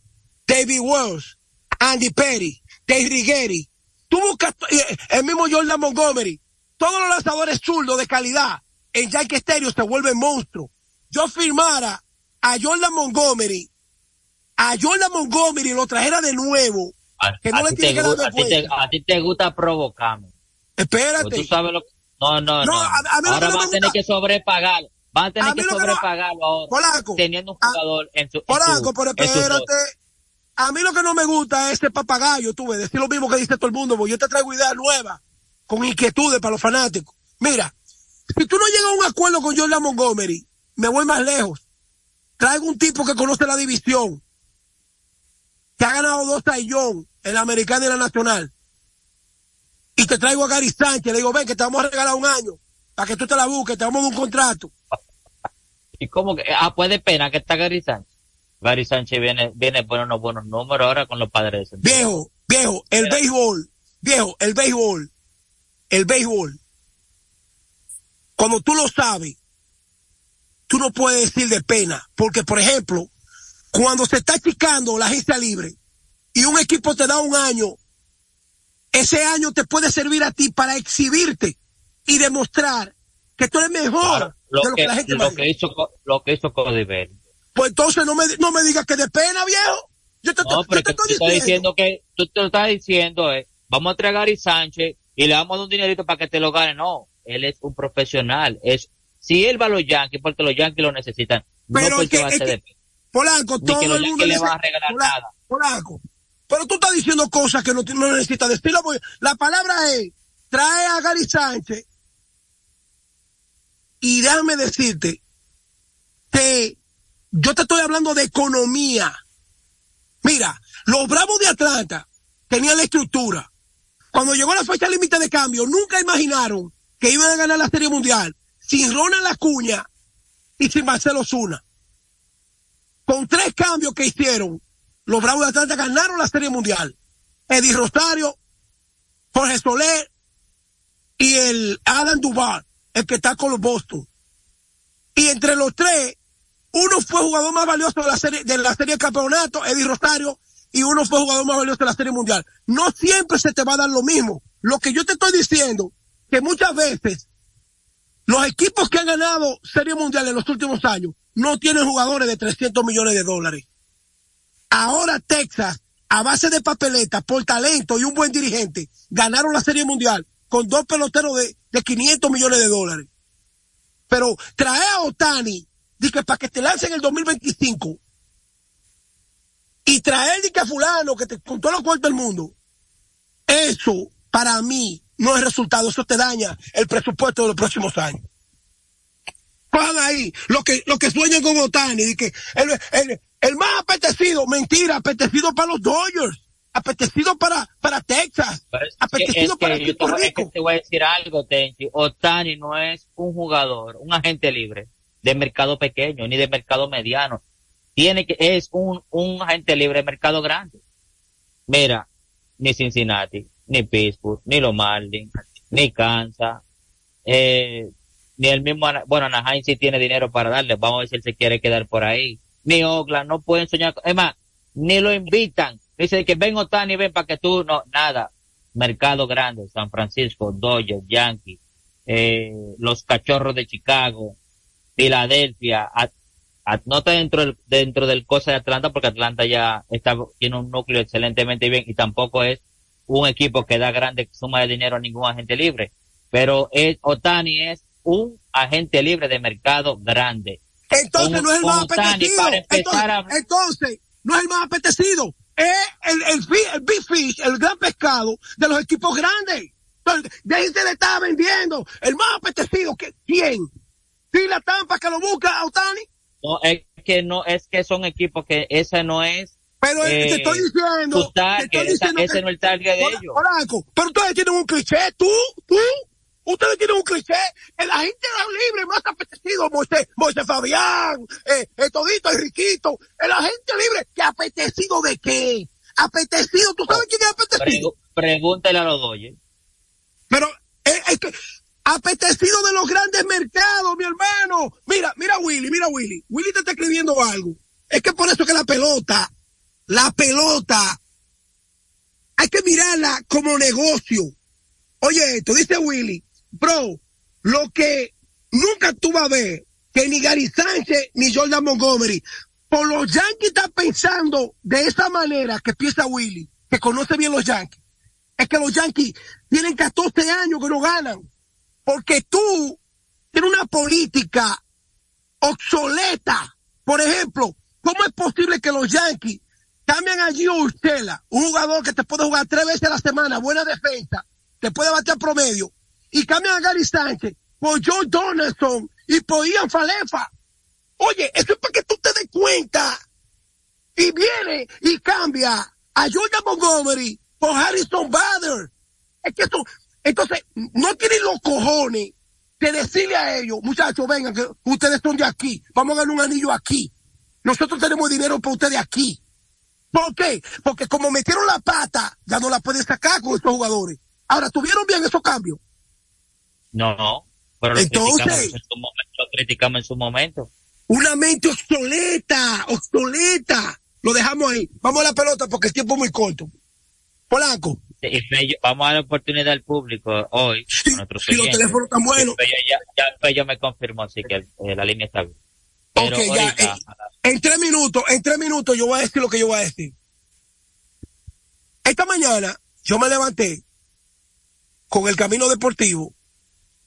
David Wells, Andy Perry, Dave Rigeri, tú buscas eh, el mismo Jordan Montgomery, todos los lanzadores zurdos de calidad en Yankee Stadium se vuelven monstruos. Yo firmara a Jordan Montgomery, a Jordan Montgomery lo trajera de nuevo, que no le tiene que dar a, ti te, a gusta provocarme. Espérate. Tú sabes lo que... No, no, no. ahora va a tener que sobrepagar. Va a tener que sobrepagarlo ahora. teniendo un jugador en su. Polaco, pero espérate. A mí lo que no me gusta es este papagayo, tú ves, decir lo mismo que dice todo el mundo, porque yo te traigo ideas nuevas, con inquietudes para los fanáticos. Mira, si tú no llegas a un acuerdo con Jordan Montgomery, me voy más lejos. Traigo un tipo que conoce la división, que ha ganado dos taillón en la americana y la nacional. Y te traigo a Gary Sánchez, le digo, ven que te vamos a regalar un año, para que tú te la busques, te vamos a un contrato. ¿Y cómo que? Ah, pues de pena que está Gary Sánchez. Gary Sánchez viene, viene poniendo unos buenos números ahora con los padres. Viejo, viejo, el béisbol, viejo, el béisbol, el béisbol. Cuando tú lo sabes, tú no puedes decir de pena, porque por ejemplo, cuando se está achicando la agencia libre y un equipo te da un año, ese año te puede servir a ti para exhibirte y demostrar que tú eres mejor lo de lo que, la gente lo que hizo lo que hizo Cody pues entonces no me, no me digas que de pena, viejo. Yo te, no, pero te estoy diciendo. que tú te lo estás diciendo, eh, vamos a traer a Gary Sánchez y le damos un dinerito para que te lo gane. No, él es un profesional. Es, si él va a los Yankees, porque los Yankees lo necesitan, pero no porque va a ser de Polanco, todo que el mundo le va a regalar nada. Polanco, pero tú estás diciendo cosas que no, no necesitas decirlo. La palabra es, trae a Gary Sánchez y déjame decirte que yo te estoy hablando de economía. Mira, los Bravos de Atlanta tenían la estructura. Cuando llegó la fecha límite de cambio, nunca imaginaron que iban a ganar la Serie Mundial sin Ronald Acuña y sin Marcelo Zuna. Con tres cambios que hicieron, los Bravos de Atlanta ganaron la Serie Mundial. Eddie Rosario, Jorge Soler y el Adam Duval, el que está con los Boston. Y entre los tres, uno fue jugador más valioso de la serie, de la serie campeonato, Eddie Rosario, y uno fue jugador más valioso de la serie mundial. No siempre se te va a dar lo mismo. Lo que yo te estoy diciendo, que muchas veces los equipos que han ganado serie mundial en los últimos años no tienen jugadores de 300 millones de dólares. Ahora Texas, a base de papeleta, por talento y un buen dirigente, ganaron la serie mundial con dos peloteros de, de 500 millones de dólares. Pero trae a Otani que para que te lancen en el 2025 y traer que a fulano que te con todos los cuartos del mundo, eso para mí no es resultado, eso te daña el presupuesto de los próximos años. Cojan ahí, lo que, lo que sueñan con Otani, que el, el, más apetecido, mentira, apetecido para los Dodgers, apetecido para, para Texas, apetecido para que Puerto Rico. te voy a decir algo, Tenchi. Otani no es un jugador, un agente libre de mercado pequeño, ni de mercado mediano. Tiene que, es un, un agente libre de mercado grande. Mira, ni Cincinnati, ni Pittsburgh, ni los Marlins, ni Kansas, eh, ni el mismo, bueno, Anaheim sí tiene dinero para darle, vamos a ver si él se quiere quedar por ahí. Ni Oakland, no pueden soñar, es más, ni lo invitan. Dice que ven Otani, ven para que tú, no, nada. Mercado grande, San Francisco, Dodgers, Yankees, eh, los cachorros de Chicago, Filadelfia, no está dentro del, dentro del cosa de Atlanta porque Atlanta ya está, tiene un núcleo excelentemente bien y tampoco es un equipo que da grande suma de dinero a ningún agente libre. Pero es, Otani es un agente libre de mercado grande. Entonces no es el más apetecido. Entonces, entonces, no es el más apetecido, es el, el, el big fish, el gran pescado de los equipos grandes. Entonces, de ahí se le está vendiendo el más apetecido. que ¿Quién? ¿Sí la tampa que lo busca a Otani? No, es que no, es que son equipos que ese no es. Pero eh, te estoy diciendo. Target, te estoy diciendo ese, que, no es el target de ellos. Polanco, pero ustedes tienen un cliché, tú, tú. Ustedes tienen un cliché. El agente libre más apetecido, Moisés, Moisés Fabián, eh, eh, Todito y Riquito. El agente libre, ¿qué apetecido de qué? Apetecido, ¿tú sabes quién es apetecido? pregúntale a los doyes. Pero es, es que apetecido de los grandes mercados, mi hermano. Mira, mira Willy, mira Willy. Willy te está escribiendo algo. Es que por eso que la pelota, la pelota, hay que mirarla como negocio. Oye, esto dice Willy, bro, lo que nunca tú vas a ver, que ni Gary Sánchez ni Jordan Montgomery, por los Yankees están pensando de esa manera que piensa Willy, que conoce bien los Yankees. Es que los Yankees tienen 14 años que no ganan. Porque tú tienes una política obsoleta. Por ejemplo, ¿cómo es posible que los Yankees cambian a Gio Urshela, un jugador que te puede jugar tres veces a la semana, buena defensa, te puede bater promedio, y cambian a Gary Sánchez por Joe Donaldson y por Ian Falefa? Oye, eso es para que tú te des cuenta. Y viene y cambia a Jordan Montgomery por Harrison Bader. Es que eso, entonces, no tienen los cojones de decirle a ellos, muchachos, vengan, que ustedes son de aquí, vamos a ganar un anillo aquí. Nosotros tenemos dinero para ustedes aquí. ¿Por qué? Porque como metieron la pata, ya no la pueden sacar con estos jugadores. Ahora, ¿tuvieron bien esos cambios? No, no. Pero lo, Entonces, criticamos en su momento, lo criticamos en su momento. Una mente obsoleta, obsoleta. Lo dejamos ahí. Vamos a la pelota porque el tiempo es muy corto. Polanco. Y Fello, vamos a dar oportunidad al público hoy. Sí, si los teléfonos están buenos. Fello ya, ya Fello me confirmó, así que eh, la línea está bien. Pero ok, ya, eh, en tres minutos, en tres minutos yo voy a decir lo que yo voy a decir. Esta mañana yo me levanté con el camino deportivo,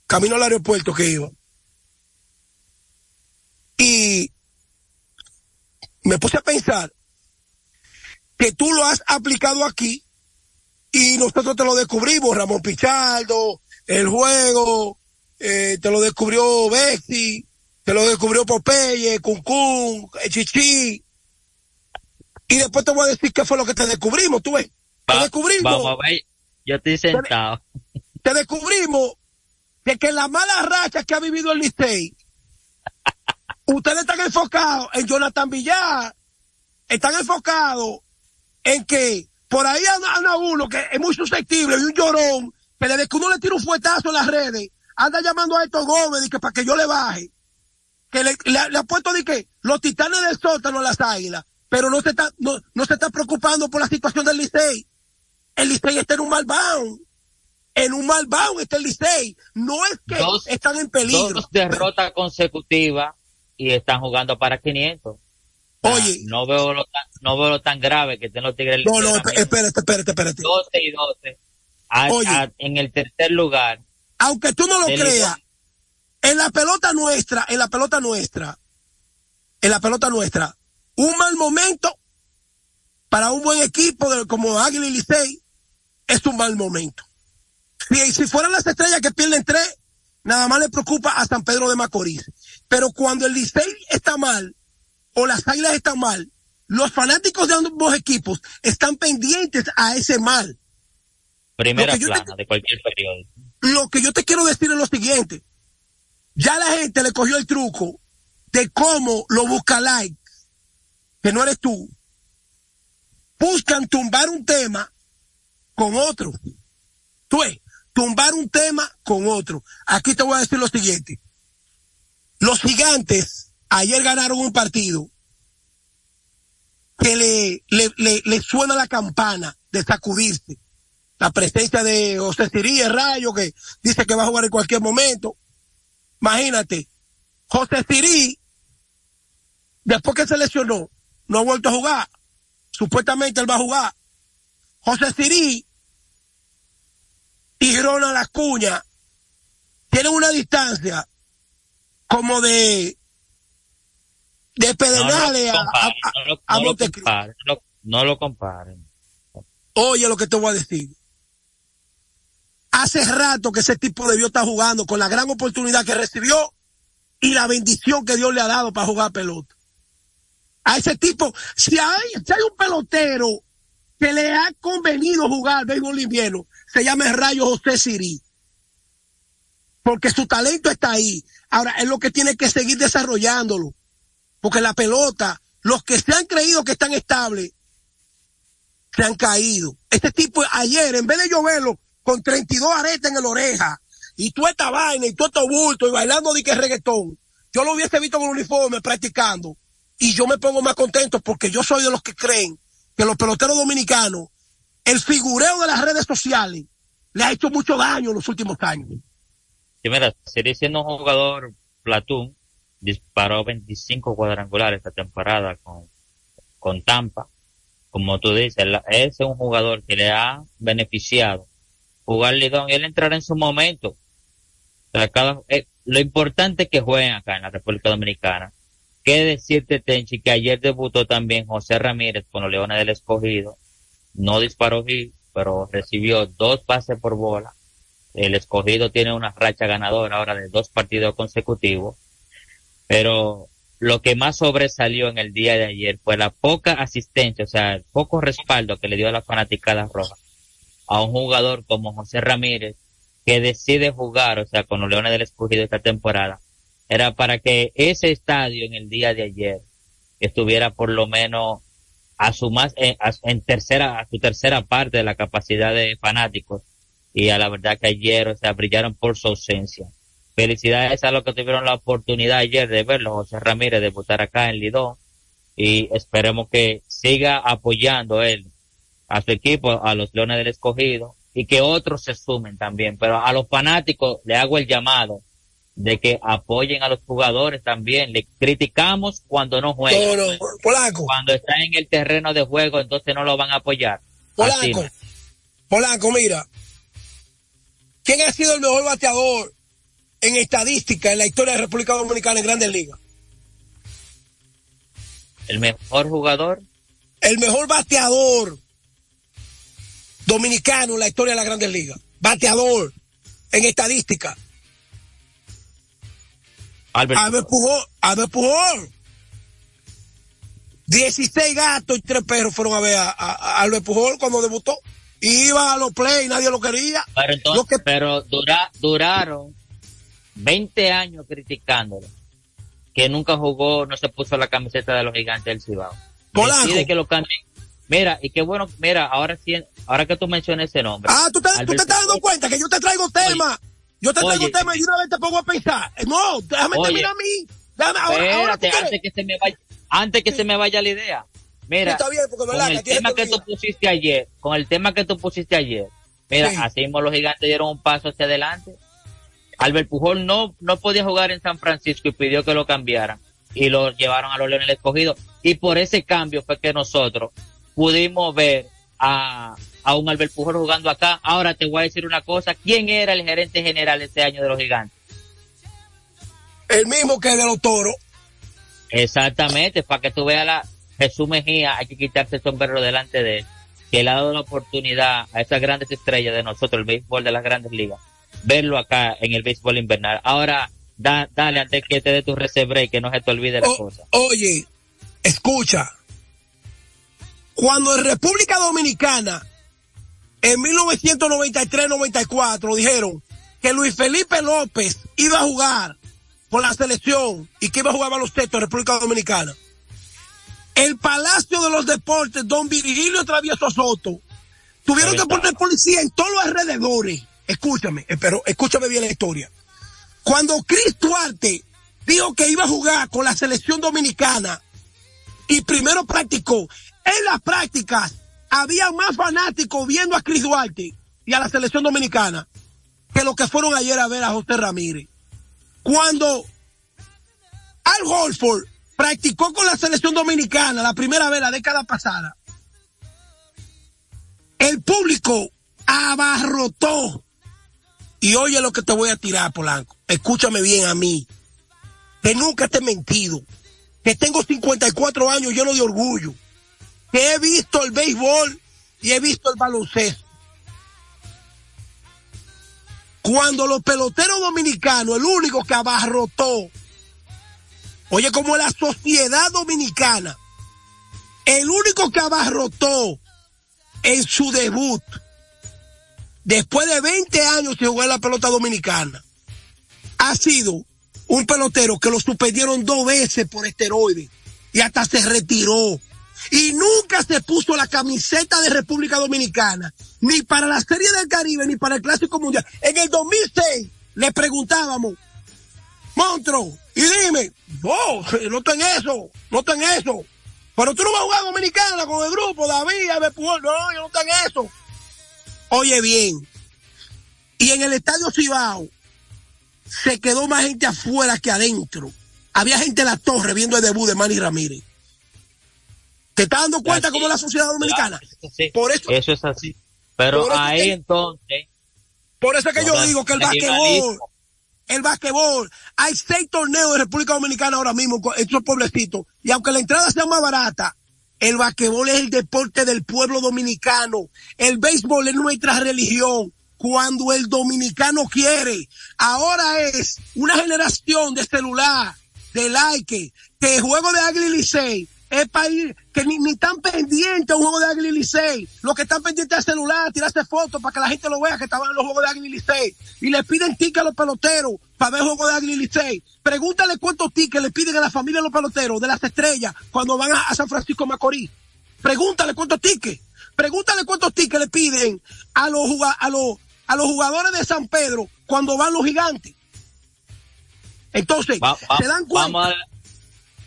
camino al aeropuerto que iba. Y me puse a pensar que tú lo has aplicado aquí y nosotros te lo descubrimos, Ramón Pichardo, el juego, eh, te lo descubrió Bexi, te lo descubrió Popeye, Cuncún, Chichi. Y después te voy a decir qué fue lo que te descubrimos, tú ves. te descubrimos. Vamos a ver, yo estoy sentado. Te, descubrimos de que la mala racha que ha vivido el Licey, ustedes están enfocados en Jonathan Villar, están enfocados en que por ahí anda, uno que es muy susceptible y un llorón, que desde que uno le tira un fuetazo en las redes, anda llamando a estos Gómez que para que yo le baje. Que le, le, ha puesto de que los titanes del sótano a las águilas, pero no se está, no, no se está preocupando por la situación del Licey. El Licey está en un mal bound. En un mal bound está el Licey. No es que están en peligro. Dos derrotas consecutivas y están jugando para 500. Oye. No veo lo tan, no veo lo tan grave que estén los Tigres. No, no, espérate, espérate, espérate. 12 y 12. A, en el tercer lugar. Aunque tú no lo creas, en la pelota nuestra, en la pelota nuestra, en la pelota nuestra, un mal momento para un buen equipo de, como Águila y Licey es un mal momento. Si, si fueran las estrellas que pierden tres, nada más le preocupa a San Pedro de Macorís. Pero cuando el Licey está mal, o las águilas están mal, los fanáticos de ambos equipos están pendientes a ese mal. Primera plana de cualquier periodo. Lo que yo te quiero decir es lo siguiente. Ya la gente le cogió el truco de cómo lo busca like, que no eres tú. Buscan tumbar un tema con otro. Tú tumbar un tema con otro. Aquí te voy a decir lo siguiente. Los gigantes ayer ganaron un partido que le, le, le, suena la campana de sacudirse. La presencia de José Sirí, el rayo, que dice que va a jugar en cualquier momento. Imagínate, José Sirí, después que se lesionó, no ha vuelto a jugar. Supuestamente él va a jugar. José Sirí y Ronald Acuña tienen una distancia como de de Pedernales no, a, a, comparen, no, lo- a no lo comparen, no- no lo comparen. Oye lo que te voy a decir. Hace rato que ese tipo debió estar jugando con la gran oportunidad que recibió y la bendición que Dios le ha dado para jugar pelota. A ese tipo, si hay, si hay un pelotero que le ha convenido jugar béisbol invierno, se llama el Rayo José Siri. Porque su talento está ahí. Ahora, es lo que tiene que seguir desarrollándolo. Porque la pelota, los que se han creído que están estables, se han caído. Este tipo ayer, en vez de lloverlo con 32 aretes en la oreja, y toda esta vaina, y todo estos bultos, y bailando de que reggaetón, yo lo hubiese visto con el uniforme practicando, y yo me pongo más contento porque yo soy de los que creen que los peloteros dominicanos, el figureo de las redes sociales, le ha hecho mucho daño en los últimos años. Sí, mira, Siri siendo un jugador Platoon, disparó 25 cuadrangulares esta temporada con, con Tampa. Como tú dices, ese es un jugador que le ha beneficiado jugar Lidón él entrará en su momento. Eh, lo importante es que jueguen acá en la República Dominicana. Qué decirte, Tenchi, que ayer debutó también José Ramírez con los Leones del Escogido. No disparó hit, pero recibió dos pases por bola. El escogido tiene una racha ganadora ahora de dos partidos consecutivos. Pero lo que más sobresalió en el día de ayer fue la poca asistencia, o sea, el poco respaldo que le dio a la fanaticada roja a un jugador como José Ramírez, que decide jugar, o sea, con los Leones del Escogido esta temporada. Era para que ese estadio en el día de ayer estuviera por lo menos a su más, en, a- en tercera, a su tercera parte de la capacidad de fanáticos. Y a la verdad que ayer, o sea, brillaron por su ausencia. Felicidades a los que tuvieron la oportunidad ayer de verlo, José Ramírez, debutar acá en Lidón. Y esperemos que siga apoyando él a su equipo, a los Leones del Escogido, y que otros se sumen también. Pero a los fanáticos le hago el llamado de que apoyen a los jugadores también. Le criticamos cuando no juegan. Cuando está en el terreno de juego, entonces no lo van a apoyar. Así Polanco, no. Polanco, mira. ¿Quién ha sido el mejor bateador en estadística en la historia de República Dominicana en Grandes Ligas? El mejor jugador, El mejor bateador dominicano en la historia de las Grandes Ligas. Bateador en estadística. Albert. Albert Pujol. Albert Pujol. 16 gatos y 3 perros fueron a ver a, a- a Albert Pujol cuando debutó. Iba a los play y nadie lo quería. Pero entonces, pero dura, duraron 20 años criticándolo. Que nunca jugó, no se puso la camiseta de los gigantes del Cibao. Decide que lo cambien. Mira, y qué bueno, mira, ahora sí, ahora que tú mencionas ese nombre. Ah, tú te, tú te Albert estás dando cuenta que yo te traigo temas. Yo te traigo Oye. temas y una vez te pongo a pensar. Eh, No, déjame Oye. terminar a mí. Déjame, ahora, ahora Espérate, quieres. antes que se me vaya, antes que se me vaya la idea. Mira, está bien, porque con el tema te que tú pusiste ayer, con el tema que tú pusiste ayer, mira, Sí. así mismo los gigantes dieron un paso hacia adelante. Albert Pujol no, no podía jugar en San Francisco y pidió que lo cambiaran y lo llevaron a los Leones del Escogido. Y por ese cambio fue que nosotros pudimos ver a, a un Albert Pujol jugando acá. Ahora te voy a decir una cosa, ¿quién era el gerente general este año de los gigantes? El mismo que de los toros. Exactamente, para que tú veas la Jesús Mejía, hay que quitarse el sombrero delante de él, que le ha dado la oportunidad a esas grandes estrellas de nosotros, el béisbol de las grandes ligas, verlo acá en el béisbol invernal. Ahora, da, dale antes que te dé tu y que no se te olvide la cosa. Oye, escucha. Cuando en República Dominicana, en 1993-94, dijeron que Luis Felipe López iba a jugar por la selección y que iba a jugar baloncesto en República Dominicana. El Palacio de los Deportes, don Virgilio Travieso Soto, tuvieron que poner policía en todos los alrededores. Escúchame, eh, pero escúchame bien la historia. Cuando Chris Duarte dijo que iba a jugar con la selección dominicana y primero practicó, en las prácticas había más fanáticos viendo a Chris Duarte y a la selección dominicana que los que fueron ayer a ver a José Ramírez. Cuando Al Holford practicó con la selección dominicana la primera vez la década pasada, el público abarrotó. Y oye lo que te voy a tirar, Polanco. Escúchame bien a mí. Que nunca te he mentido. que tengo 54 años lleno de orgullo, que he visto el béisbol y he visto el baloncesto. Cuando los peloteros dominicanos, el único que abarrotó, oye, como la sociedad dominicana, el único que abarrotó en su debut, después de 20 años de jugar la pelota dominicana, ha sido un pelotero que lo suspendieron dos veces por esteroides y hasta se retiró. Y nunca se puso la camiseta de República Dominicana, ni para la Serie del Caribe, ni para el Clásico Mundial. En el 2006 le preguntábamos, Montro, y dime, oh, no está en eso, no está en eso. Pero tú no vas a jugar Dominicana con el grupo, David, no, yo no está en eso. Oye bien, y en el Estadio Cibao, se quedó más gente afuera que adentro. Había gente en la torre viendo el debut de Manny Ramírez. ¿Te estás dando cuenta cómo es la sociedad dominicana? Por eso, eso es así. Pero ahí entonces. Por eso es que yo digo que el basquetbol, el basquetbol, hay seis torneos de República Dominicana ahora mismo, estos pueblecitos, y aunque la entrada sea más barata, el basquetbol es el deporte del pueblo dominicano. El béisbol es nuestra religión cuando el dominicano quiere. Ahora es una generación de celular, de like, que juego de Águila Licey es para ir, que ni, ni tan pendiente a un juego de Águila Licey. Los que están pendientes al celular, tirarse fotos para que la gente lo vea que estaban en los juegos de Águila Licey. Y le piden tickets a los peloteros para ver juegos de Águila Licey. Pregúntale cuántos tickets le piden a la familia de los peloteros de las estrellas cuando van a, San Francisco Macorís. Pregúntale cuántos tickets. Pregúntale cuántos tickets le piden a los, a los, a los jugadores de San Pedro cuando van los gigantes. Entonces, se dan cuenta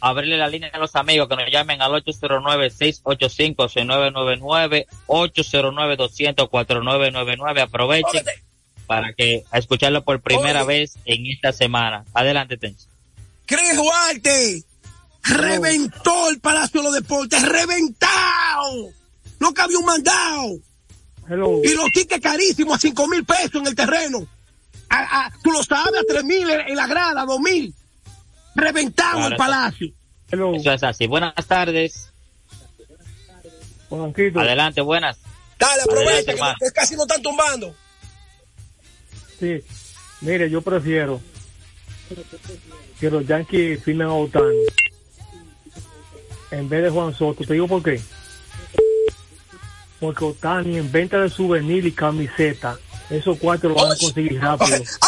abrirle la línea a los amigos que nos llamen al 809-685-6999, 809-200-4999. Aprovechen para que a escucharlo por primera vez en esta semana. Adelante, Tencho. Cris Duarte reventó el Palacio de los Deportes, reventado. No cabía un mandado. Y los tickets carísimos a cinco mil pesos en el terreno. tú lo sabes, a tres mil en la grada, dos mil. Reventamos el palacio. Eso es así. Buenas tardes. Adelante, buenas. Dale, aprovecha que, casi no están tumbando. Sí, mire, yo prefiero que los Yankees firmen a Otani en vez de Juan Soto. Te digo por qué. Porque Otani en venta de souvenir y camiseta esos cuatro lo van a conseguir rápido.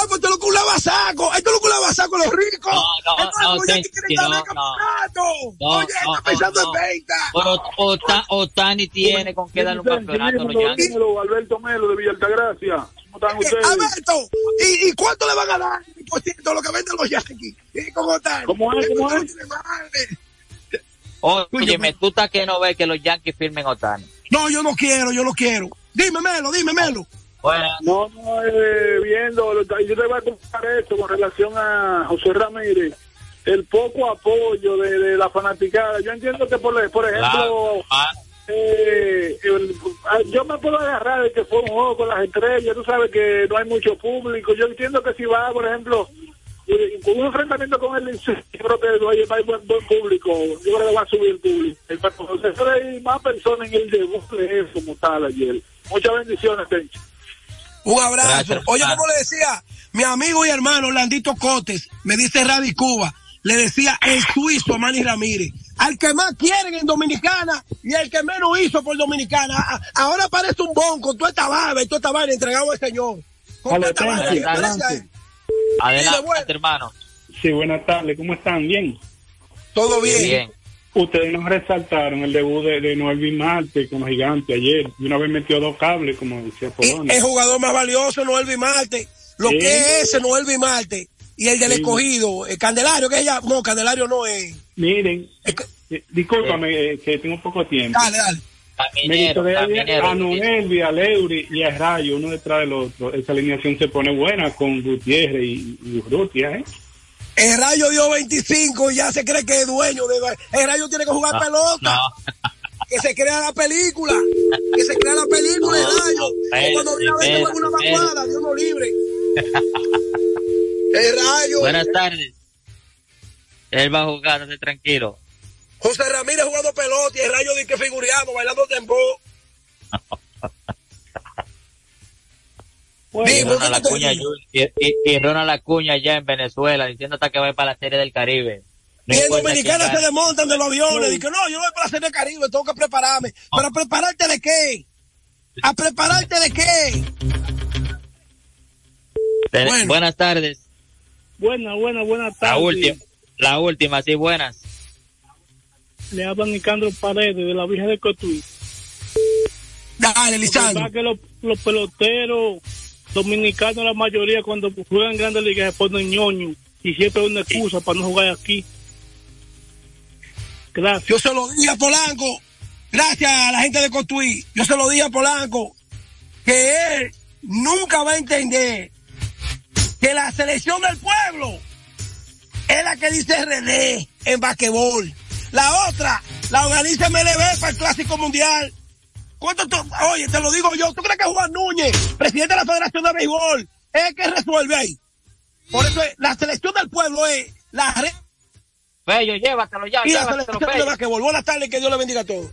Ah, pues esto es lo un lavasaco los ricos. No, no, no, no, no, Oye, está pensando en venta. Pero Otani tiene con qué dar un campeonato los Yankees. Alberto Melo de Villa Altagracia. ¿Cómo están eh, ustedes? Alberto, ¿y, ¿y cuánto le van a dar por ciento lo que venden los Yankees? ¿Y cómo están? ¿Cómo es? ¿Cómo es? Oye, tú estás que no ves que los Yankees firmen Otani. No, yo no quiero, yo no quiero. Dime, Melo, Melo. No, no, eh, viendo, yo te voy a contar esto con relación a José Ramírez, el poco apoyo de, la fanaticada. Yo entiendo que, por, por ejemplo, eh, ah, yo me puedo agarrar de que fue un juego con las estrellas, tú sabes que no hay mucho público. Yo entiendo que si va, por ejemplo, eh, con un enfrentamiento con él, yo creo que oye, hay buen, buen público, yo creo que va a subir el público. Entonces, hay más personas en el debut de eso como tal ayer. Muchas bendiciones, Tencho. Un abrazo. Oye, como le decía, mi amigo y hermano Landito Cotes, me dice Radi Cuba, le decía el suizo a Manny Ramírez, al que más quieren en Dominicana y el que menos hizo por Dominicana. Ahora parece un bon con toda esta barba y toda esta barba entregado al Señor. Con esta Adelante, adelante hermano. Sí, buenas tardes, ¿cómo están? ¿Bien? Todo bien. bien. Ustedes nos resaltaron el debut de, de Noel Marte con los gigantes ayer. Y una vez metió dos cables, como decía Polonia. El jugador más valioso, Noel Marte. Lo que es ese Noel Marte. Y el del escogido, el Candelario, que ella. No, Candelario no es. Miren, eh, discúlpame, eh, que tengo poco tiempo. Dale, dale. a Noel, a Leuri y a Rayo, uno detrás del otro. Esa alineación se pone buena con Gutiérrez y, y Urrutia, ¿eh? El Rayo dio 25 y ya se cree que es dueño de... El Rayo tiene que jugar pelota. Que se crea la película. Que se crea la película el Rayo. cuando viene a ver una vacuada, Dios no libre. El Rayo. Buenas tardes. Él va a jugar, tranquilo. José Ramírez jugando pelota y el rayo de que figureando, bailando tempo. y, Ronald Acuña, y, y, y Ronald Acuña ya en Venezuela diciendo hasta que va para la Serie del Caribe. y en Dominicana se desmontan de los aviones. Dicen, no, yo voy para la Serie del Caribe, tengo que prepararme. ¿Para prepararte de qué? ¿A prepararte de qué? Bueno. Buenas tardes. Buenas, buenas, buenas tardes. La última, la última, sí, buenas. Le habla Nicandro Paredes de la Vieja de Cotuí. Dale, Lisandro. que los, los peloteros dominicanos, la mayoría, cuando juegan grandes ligas, se ponen ñoño y siempre hay una excusa para no jugar aquí. Gracias. Yo se lo dije a Polanco, gracias a la gente de Cotuí, yo se lo dije a Polanco, que él nunca va a entender que la selección del pueblo es la que dice René en basquetbol. La otra la organiza MLB para el Clásico Mundial. ¿Cuánto tú? Oye, te lo digo yo. ¿Tú crees que Juan Núñez, presidente de la Federación de Béisbol, es el que resuelve ahí? Por eso es, la selección del pueblo es la red. Bello, llévatelo ya, y la llévatelo, selección de basquetbol. Buenas tardes, que Dios le bendiga a todos.